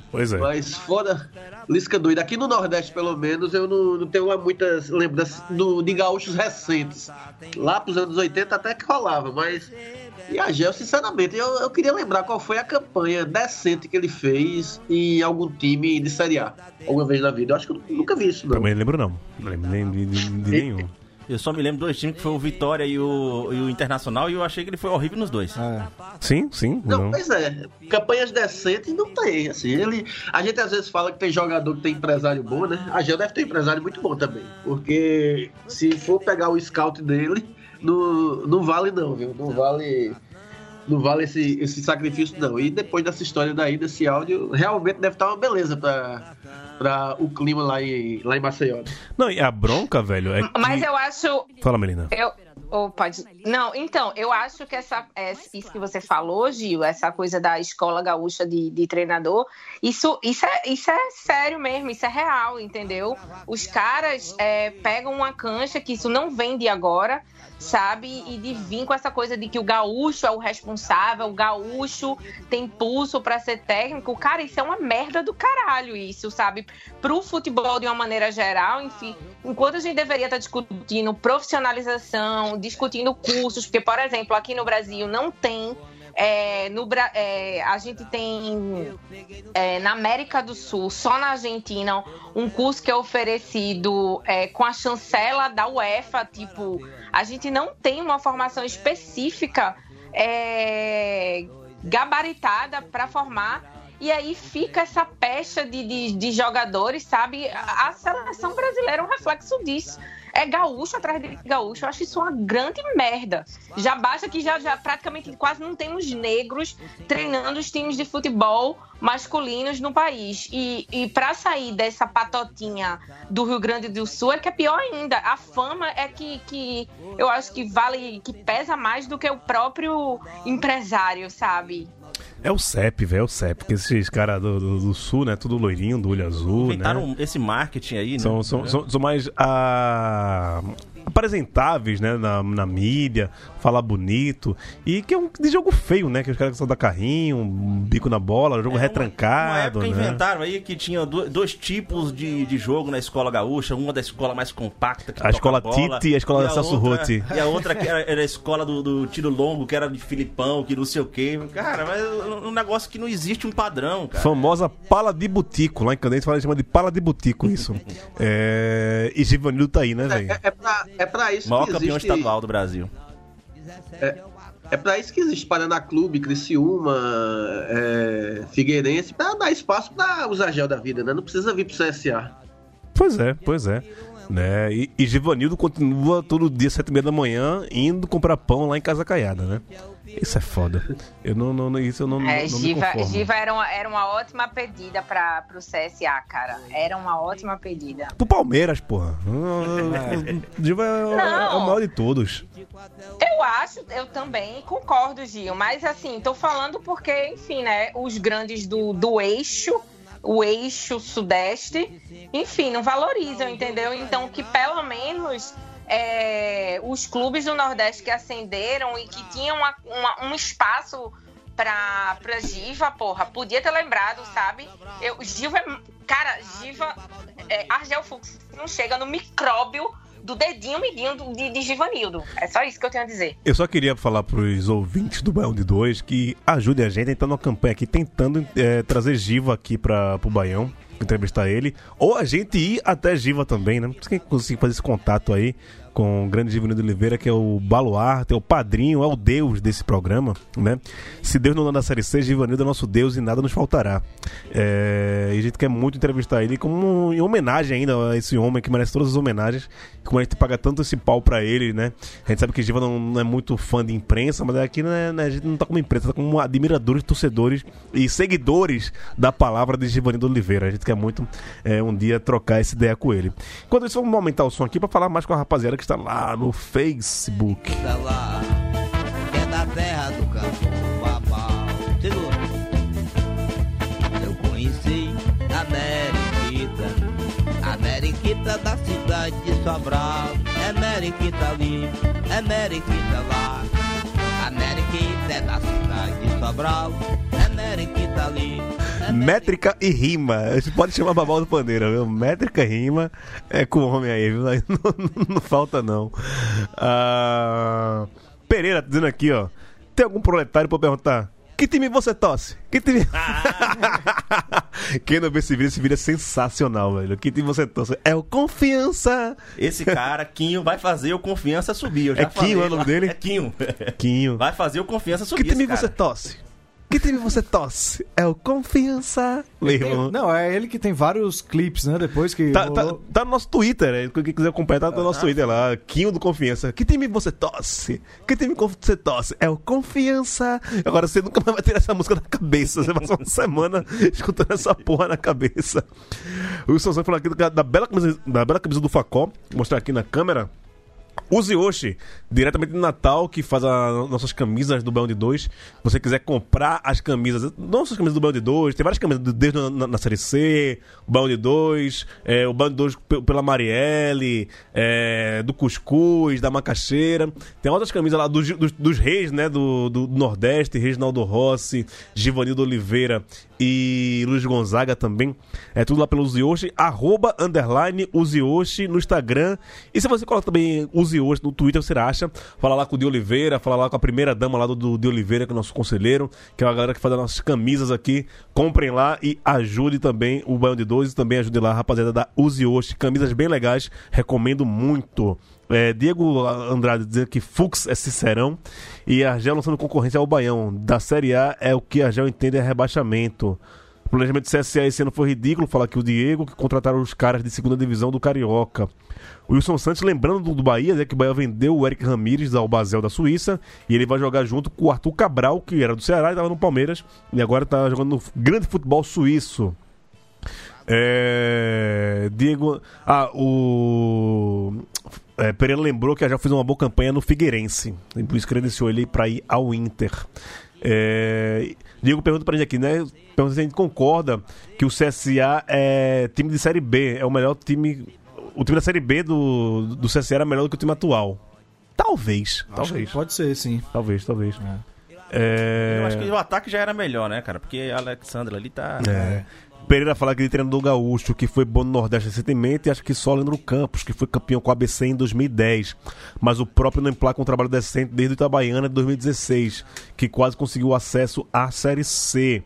Pois é. Mas fora Lisca Doido, aqui no Nordeste pelo menos, eu não, não tenho muitas lembranças do, de gaúchos recentes. Lá pros anos 80 até que rolava, mas. E a Gel, sinceramente, eu, eu queria lembrar qual foi a campanha decente que ele fez em algum time de Série A, alguma vez na vida. Eu acho que eu nunca vi isso, não. Também lembro não. Não lembro nem de, de- de nenhum. Eu só me lembro de dois times que foi o Vitória e o, e o Internacional e eu achei que ele foi horrível nos dois. Sim, sim. Não, Não. pois é. Campanhas decentes não tem, assim. Ele, a gente às vezes fala que tem jogador que tem empresário bom, né? A Gel deve ter empresário muito bom também. Porque se for pegar o scout dele, não, não vale não, viu? Não vale. Não vale esse, esse sacrifício, não. E depois dessa história daí, desse áudio, realmente deve estar uma beleza pra, pra o clima lá em, lá em Maceió. Não, e a bronca, velho, é que... Mas eu acho. Fala, Melina. Eu, ou pode. Não, então, eu acho que essa, é, isso que você falou, Gil, essa coisa da escola gaúcha de, de treinador, isso, isso, é, isso é sério mesmo, isso é real, entendeu? Os caras é, pegam uma cancha que isso não vem de agora, sabe? E de vir com essa coisa de que o gaúcho é o responsável, o gaúcho tem pulso pra ser técnico. Cara, isso é uma merda do caralho, isso, sabe? Pro futebol de uma maneira geral, enfim. Enquanto a gente deveria estar discutindo profissionalização, discutindo cursos, porque, por exemplo, aqui no Brasil não tem. é, no, é, a gente tem é, na América do Sul, só na Argentina, um curso que é oferecido é, com a chancela da UEFA. Tipo, a gente não tem uma formação específica é, gabaritada para formar. E aí fica essa pecha de, de, de jogadores, sabe? A seleção brasileira é um reflexo disso. É gaúcho atrás de gaúcho. Eu acho isso uma grande merda. Já basta que já, já praticamente quase não temos negros treinando os times de futebol masculinos no país. E, e para sair dessa patotinha do Rio Grande do Sul é que é pior ainda. A fama é que, que eu acho que vale, que pesa mais do que o próprio empresário, sabe? É o CEP, velho, é o CEP. Porque esses caras do, do, do sul, né? Tudo loirinho, do olho azul, Inventaram né? esse marketing aí, né? São, são, são, são mais ah, apresentáveis, né? Na, na mídia, falar bonito. E que é um de jogo feio, né? Que os caras só dá carrinho, um bico na bola, jogo Uma retrancado, época né? inventaram aí que tinha do- dois tipos de, de jogo na escola gaúcha, uma da escola mais compacta, que A escola bola, Tite e a escola Celso outra- Rotti. E a outra que era, era a escola do, do tiro longo, que era de Filipão, que não sei o quê. Cara, mas é um negócio que não existe um padrão, cara. Famosa pala de butico. Lá em Candente fala chama de pala de butico isso. é... E Givanildo tá aí, né, velho? É, é, pra, é pra isso Maior que campeão existe... estadual do Brasil. É pra isso que existe Paraná Clube, Criciúma, é, Figueirense, pra dar espaço pra usar gel da vida, né? Não precisa vir pro CSA. Pois é, pois é. Né? E, e Givanildo continua todo dia, sete e meia da manhã, indo comprar pão lá em Casa Caiada, né? Isso é foda. Eu não, não isso eu não, É, não, Giva. Giva era, uma, era uma ótima pedida para pro CSA, cara. Era uma ótima pedida. Pro Palmeiras, porra. Giva é, o- é o maior de todos. Eu acho, eu também concordo, Gil. Mas assim, tô falando porque, enfim, né? Os grandes do, do eixo, o eixo sudeste, enfim, não valorizam, entendeu? Então, que pelo menos é, os clubes do Nordeste que ascenderam e que tinham uma- uma- um espaço pra, pra Giva, porra, podia ter lembrado, sabe? Eu, Giva, é- cara, Giva, é, Argel Fux não chega no micróbio do dedinho midinho de, de Givanildo. É só isso que eu tenho a dizer. Eu só queria falar pros ouvintes do Baião de Dois que ajudem a gente a entrar numa campanha aqui tentando é, trazer Giva aqui para pro Baião, entrevistar ele, ou a gente ir até Giva também, né? Quem conseguir fazer esse contato aí com o grande Givanildo Oliveira, que é o baluarte, é o padrinho, é o deus desse programa, né? Se Deus não dá na Série C, Givanildo é nosso deus e nada nos faltará. É, e a gente quer muito entrevistar ele como em homenagem ainda a esse homem que merece todas as homenagens. Como a gente paga tanto esse pau pra ele, né? A gente sabe que Giva não, não é muito fã de imprensa, mas aqui né, né, a gente não tá como imprensa, tá como admiradores, torcedores e seguidores da palavra de Givanildo Oliveira. A gente quer muito é, um dia trocar essa ideia com ele. Enquanto isso, vamos aumentar o som aqui pra falar mais com a rapaziada que está lá no Facebook. Tá lá, é da terra do campo babau. Eu conheci a Meriquita, a Meriquita da cidade de Sobral. É Meriquita ali, é Meriquita lá. Cidade de Sobral. É Métrica e rima. Você pode chamar Babal do Pandeiro, viu? Métrica e rima é com o homem aí, viu? Não, não- não falta, não. Ah, Pereira tá dizendo aqui, ó. Tem algum proletário pra perguntar? Que time você torce? Que time. Quem não vê esse vídeo, esse vídeo é sensacional, velho. Que time você torce? É o Confiança. Esse cara, Quinho, vai fazer o Confiança subir. É Quinho, é o nome dele? É Quinho. Quinho. Vai fazer o Confiança subir. Que time você torce? Que time você torce? É o Confiança. Irmão. Não, é ele que tem vários clipes, né? Depois que. Tá, tá, rolou- tá no nosso Twitter, né? Quem quiser acompanhar, tá no nosso Twitter lá. Quinho do Confiança. Que time você torce? Que time você torce? É o Confiança. Agora você nunca mais vai ter essa música na cabeça. Você passa uma semana escutando essa porra na cabeça. O Wilson falou aqui da, da bela camisa, da bela camisa do Facó. Vou mostrar aqui na câmera. Use Oshi, diretamente de Natal, que faz as nossas camisas do Baião de 2. Se você quiser comprar as camisas, nossas camisas do Baião de 2, tem várias camisas, do- desde na, na, na Série C, o Baião de 2, é, o Baião de 2 pe- pela Marielle, é, do Cuscuz, da Macaxeira. Tem outras camisas lá dos, dos, dos reis, né, do, do Nordeste, Reginaldo Rossi, Givanildo Oliveira e Luiz Gonzaga também. É tudo lá pelo Uzioshi, arroba, underline, Uzioshi no Instagram. E se você coloca também Uzioshi no Twitter, você acha. Fala lá com o Di Oliveira, fala lá com a primeira dama lá do, Di Oliveira, que é o nosso conselheiro, que é a galera que faz as nossas camisas aqui. Comprem lá e ajude também o Baião de 12 e também ajude lá a rapaziada da Uzioshi. Camisas bem legais, recomendo muito. É, Diego Andrade dizendo que Fux é Cicerão e Argel lançando concorrência ao Baião. Da Série A é o que Argel entende é rebaixamento. O planejamento do CSA esse ano foi ridículo, fala que o Diego, que contrataram os caras de segunda divisão do Carioca. O Wilson Santos, lembrando do, Bahia, né, que o Bahia vendeu o Eric Ramírez ao Basel da Suíça, e ele vai jogar junto com o Arthur Cabral, que era do Ceará e estava no Palmeiras, e agora está jogando no grande futebol suíço. É, Diego. Ah, o. É, Pereira lembrou que já fez uma boa campanha no Figueirense. E por isso credenciou ele para ir ao Inter. É, Diego pergunta pra gente aqui, né? Pergunta se a gente concorda que o CSA é time de Série B, é o melhor time. O time da Série B do, do CSA era melhor do que o time atual. Talvez. Acho talvez. que pode ser, sim. Talvez, talvez. É. Eu acho que o ataque já era melhor, né, cara? Porque a Alexandra ali tá. É. Pereira fala que ele treinador gaúcho, que foi bom no Nordeste recentemente, e acho que só Leandro Campos, que foi campeão com a ABC em 2010. Mas o próprio não emplaca um trabalho decente desde o Itabaiana de 2016, que quase conseguiu acesso à Série C.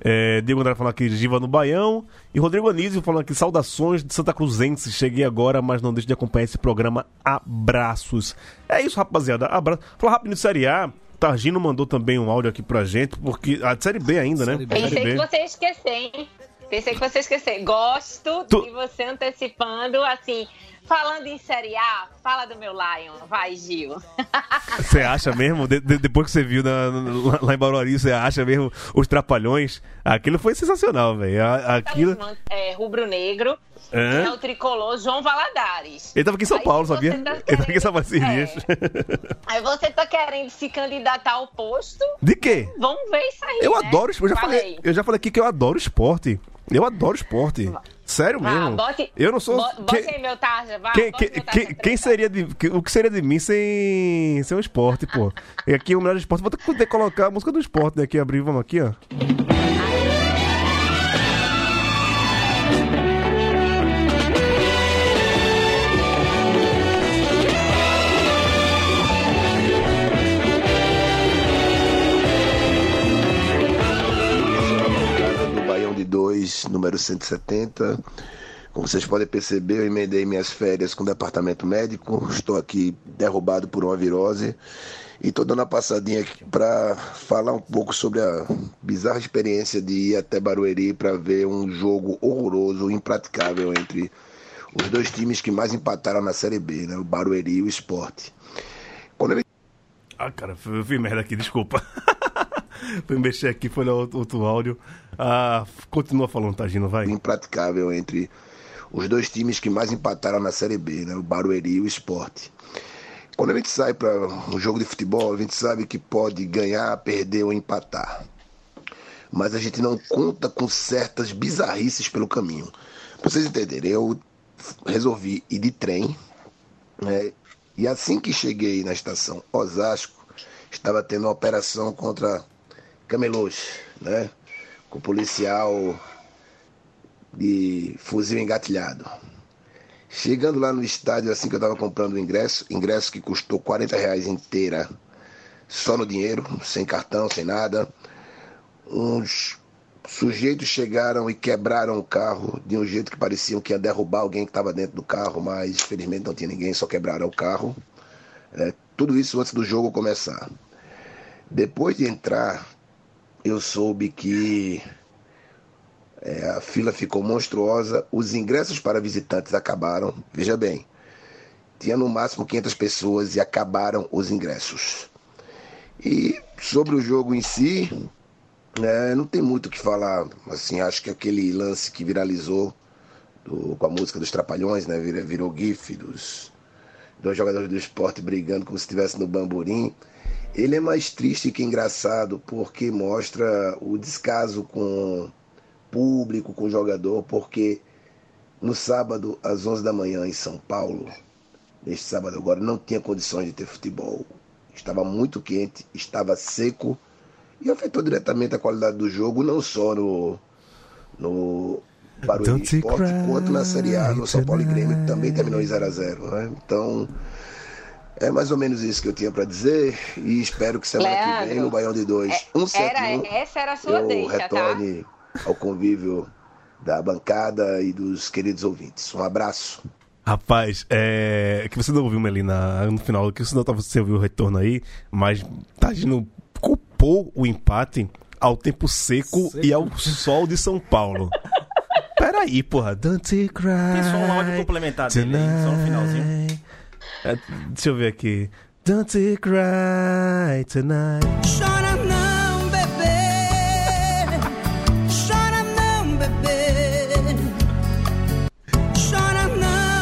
É, Diego André falando aqui, Giva no Baião. E Rodrigo Anísio falando aqui, saudações de Santa Cruzense. Cheguei agora, mas não deixe de acompanhar esse programa. Abraços. É isso, rapaziada. Abraço. Falar rápido de Série A. Targino mandou também um áudio aqui pra gente, porque. A Série B ainda, né? Série B. Pensei que você ia esquecer, hein? Pensei que você esquecer. Gosto Tu- de você antecipando, assim, falando em Série A, fala do meu Lion. Vai, Gil. Você acha mesmo? De- de- depois que você viu na- lá- lá em Barueri, você acha mesmo os trapalhões? Aquilo foi sensacional, velho. Aquilo. É, rubro-negro. Hã? É o tricolor João Valadares. Ele tava aqui em São Aí Paulo, sabia? tá Ele tava aqui em São Paulo esses querendo- dias. Aí você tá querendo se candidatar ao posto? De quê? Vamos ver isso aí. Eu né? adoro esporte. Eu já falei, eu já falei aqui que eu adoro esporte. Eu adoro esporte. Sério Vá, mesmo. bote, eu não sou. bo- Bote quem, aí meu tarja, vai. quem, quem, meu tarja quem- seria de. O que seria de mim sem, sem um esporte, pô? E aqui o melhor esporte. Vou ter que colocar a música do esporte né, aqui, abrir. Vamos aqui, ó. 2, número 170. Como vocês podem perceber, eu emendei minhas férias com o departamento médico. Estou aqui derrubado por uma virose. E estou dando uma passadinha aqui para falar um pouco sobre a bizarra experiência de ir até Barueri para ver um jogo horroroso, impraticável entre os dois times que mais empataram na Série B, né? o Barueri e o Esporte. Quando eu Ah, cara, eu vi merda aqui, desculpa. Fui mexer aqui, foi no outro, outro áudio. Ah, continua falando, Tagino, vai. impraticável entre os dois times que mais empataram na Série B, né? o Barueri e o Esporte. Quando a gente sai para um jogo de futebol, a gente sabe que pode ganhar, perder ou empatar. Mas a gente não conta com certas bizarrices pelo caminho. Pra vocês entenderem, eu resolvi ir de trem, né? e assim que cheguei na estação Osasco, estava tendo uma operação contra camelôs, né? com policial de fuzil engatilhado. Chegando lá no estádio, assim que eu estava comprando o ingresso, ingresso que custou 40 reais inteira, só no dinheiro, sem cartão, sem nada. Uns sujeitos chegaram e quebraram o carro de um jeito que pareciam que ia derrubar alguém que estava dentro do carro, mas felizmente não tinha ninguém, só quebraram o carro. É, tudo isso antes do jogo começar. Depois de entrar, eu soube que é, a fila ficou monstruosa, os ingressos para visitantes acabaram. Veja bem, tinha no máximo 500 pessoas e acabaram os ingressos. E sobre o jogo em si, né, não tem muito o que falar. Assim, acho que aquele lance que viralizou do- com a música dos Trapalhões, né, virou, virou gif dos dois jogadores do esporte brigando como se estivesse no bamborim. Ele é mais triste que engraçado porque mostra o descaso com público, com jogador, porque no sábado, às 11 da manhã, em São Paulo, neste sábado agora, não tinha condições de ter futebol. Estava muito quente, estava seco e afetou diretamente a qualidade do jogo, não só no, no Barueri Esporte, quanto na Série A, no São Paulo e Grêmio, que também terminou em 0 a 0 né? Então, é mais ou menos isso que eu tinha para dizer e espero que semana que vem, Leandro, no Baião de 2, É, 171, era, essa era a sua eu deixa, tá? retorne ao convívio da bancada e dos queridos ouvintes. Um abraço. Rapaz, é. Que você não ouviu, Melina, no final, que você não tava, você ouviu o retorno aí, mas Tagino culpou o empate ao tempo seco, Seco. e ao sol de São Paulo. Peraí, porra. Don't you cry. Tem só um áudio complementar dele aí, só no finalzinho. É, deixa eu ver aqui. Don't you cry tonight.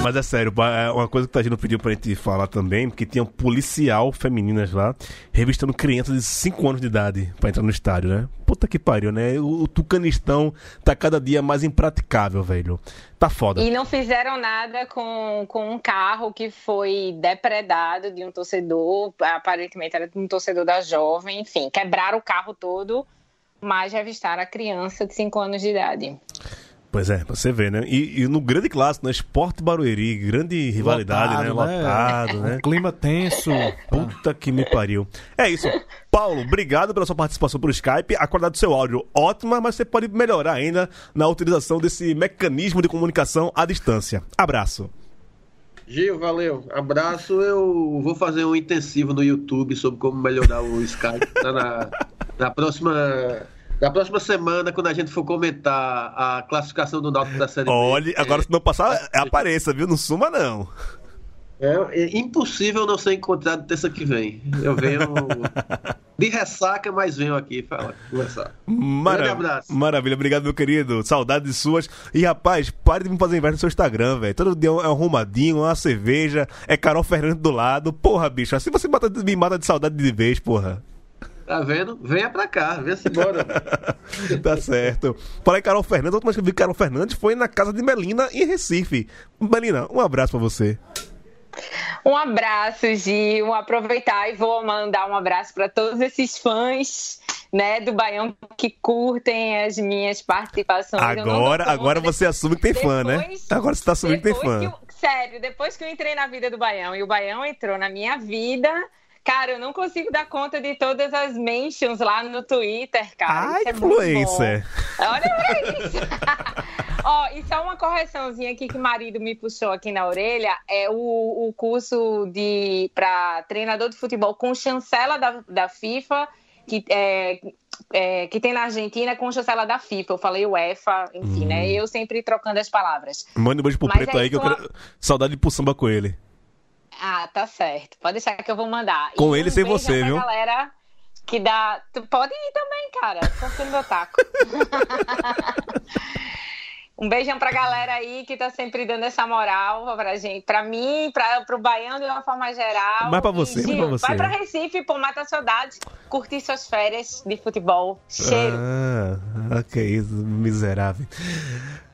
Mas é sério, é uma coisa que o Tagino pediu pra gente falar também, porque tinha um policial femininas lá, revistando crianças de 5 anos de idade pra entrar no estádio, né? Puta que pariu, né? O, o tucanistão tá cada dia mais impraticável, velho. Tá foda. E não fizeram nada com, com um carro que foi depredado de um torcedor, aparentemente era de um torcedor da jovem, enfim, quebraram o carro todo, mas revistaram a criança de 5 anos de idade. Pois é, pra você ver, né? E, e no grande clássico, né? Esporte Barueri, grande rivalidade, né? Lotado, né? Lotado, né? Clima tenso. Puta que me pariu. É isso. Paulo, obrigado pela sua participação pelo Skype. A qualidade do seu áudio ótima, mas você pode melhorar ainda na utilização desse mecanismo de comunicação à distância. Abraço. Gil, valeu. Abraço. Eu vou fazer um intensivo no YouTube sobre como melhorar o Skype. Tá na, na próxima. Na próxima semana, quando a gente for comentar a classificação do Náutico da Série B. Olha, agora se não passar, apareça, viu? Não suma, não. É, é impossível não ser encontrado terça que vem. Eu venho de ressaca, mas venho aqui falar, conversar. Mara- Grande abraço. Maravilha, obrigado, meu querido. Saudades suas. E, rapaz, pare de me fazer inveja no seu Instagram, velho. Todo dia é um arrumadinho, uma cerveja, é Carol Fernandes do lado. Porra, bicho, assim você mata- me mata de saudade de vez, porra. Tá vendo? Venha pra cá, vê-se embora. Tá certo. Falei Carol Fernandes, a última vez que eu vi Carol Fernandes foi na casa de Melina, em Recife. Melina, um abraço pra você. Um abraço, Gil. Aproveitar e vou mandar um abraço para todos esses fãs né, do Baião que curtem as minhas participações. Agora, agora você assume que tem fã, né? Depois- Agora você tá assumindo que tem Depois fã. que eu- sério, depois que eu entrei na vida do Baião e o Baião entrou na minha vida, cara, eu não consigo dar conta de todas as mentions lá no Twitter, cara. Ai, isso é influencer. Olha pra isso. Ó, e só uma correçãozinha aqui que o marido me puxou aqui na orelha é o, o curso de para treinador de futebol com chancela da, da FIFA que é, é, que tem na Argentina com chancela da FIFA. Eu falei UEFA, enfim, Hum. né? Eu sempre trocando as palavras. Manda um beijo pro Mas preto aí aí que eu sua- quero. Saudade de samba com ele. Ah, tá certo. Pode deixar que eu vou mandar. Com E ele um sem você, pra viu? galera que dá. Tu pode ir também, cara. Confia no meu taco. um beijão pra galera aí que tá sempre dando essa moral pra gente, pra mim, pra, pro Baiano de uma forma geral. Mas pra E, você, mas Gil, pra você. Vai pra Recife, pô, mata a saudade, curtir suas férias de futebol. Cheiro. Ah, que isso, miserável.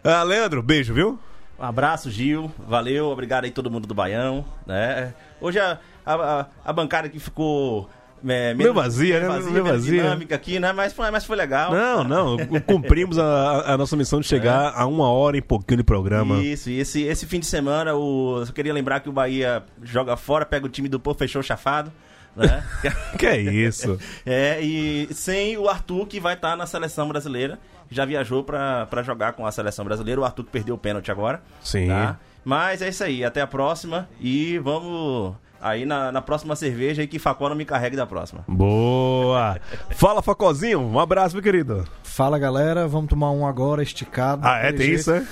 Ah, Leandro, beijo, viu? Um abraço, Gil. Valeu, obrigado aí todo mundo do Baião. Né? Hoje a, a, a- bancada aqui ficou. É, Meio vazia, né? vazia, Meio vazia. dinâmica aqui, né? Mas foi, mas foi legal. Não, não, cumprimos a, a nossa missão de chegar a uma hora e pouquinho de programa. Isso, e esse, esse fim de semana, o, eu só queria lembrar que o Bahia joga fora, pega o time do Pô, fechou chafado. Né? Que é isso? É, e sem o Arthur, que vai estar na seleção brasileira. Já viajou pra, pra jogar com a seleção brasileira. O Arthur perdeu o pênalti agora. Sim. Tá? Mas é isso aí, até a próxima. E vamos aí na, na próxima cerveja e que Facó não me carregue da próxima. Boa! Fala, Facozinho, um abraço, meu querido. Fala galera, vamos tomar um agora esticado. Ah, é? Tem jeito. isso, é?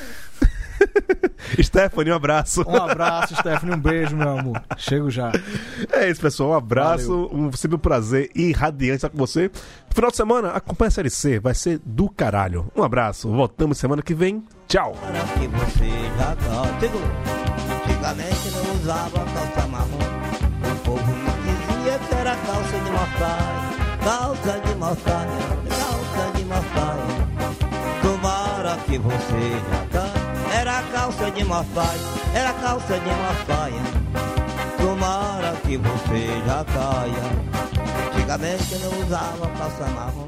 Stephanie, um abraço. Um abraço, Stephanie, um beijo, meu amor. Chego já. É isso, pessoal. Um abraço. Um, sempre um prazer irradiante estar com você. Final de semana, acompanha a Série C. Vai ser do caralho. Um abraço. Voltamos semana que vem. Tchau. Para que você já. Chegou. Antigamente não usava calça marrom. O povo me dizia que era calça de mostarda. Calça de mostarda, calça de mostarda. Tomara que você já tá. Calça de mostarda, era calça de mostarda. Tomara que você já caia. Antigamente não usava calça marrom.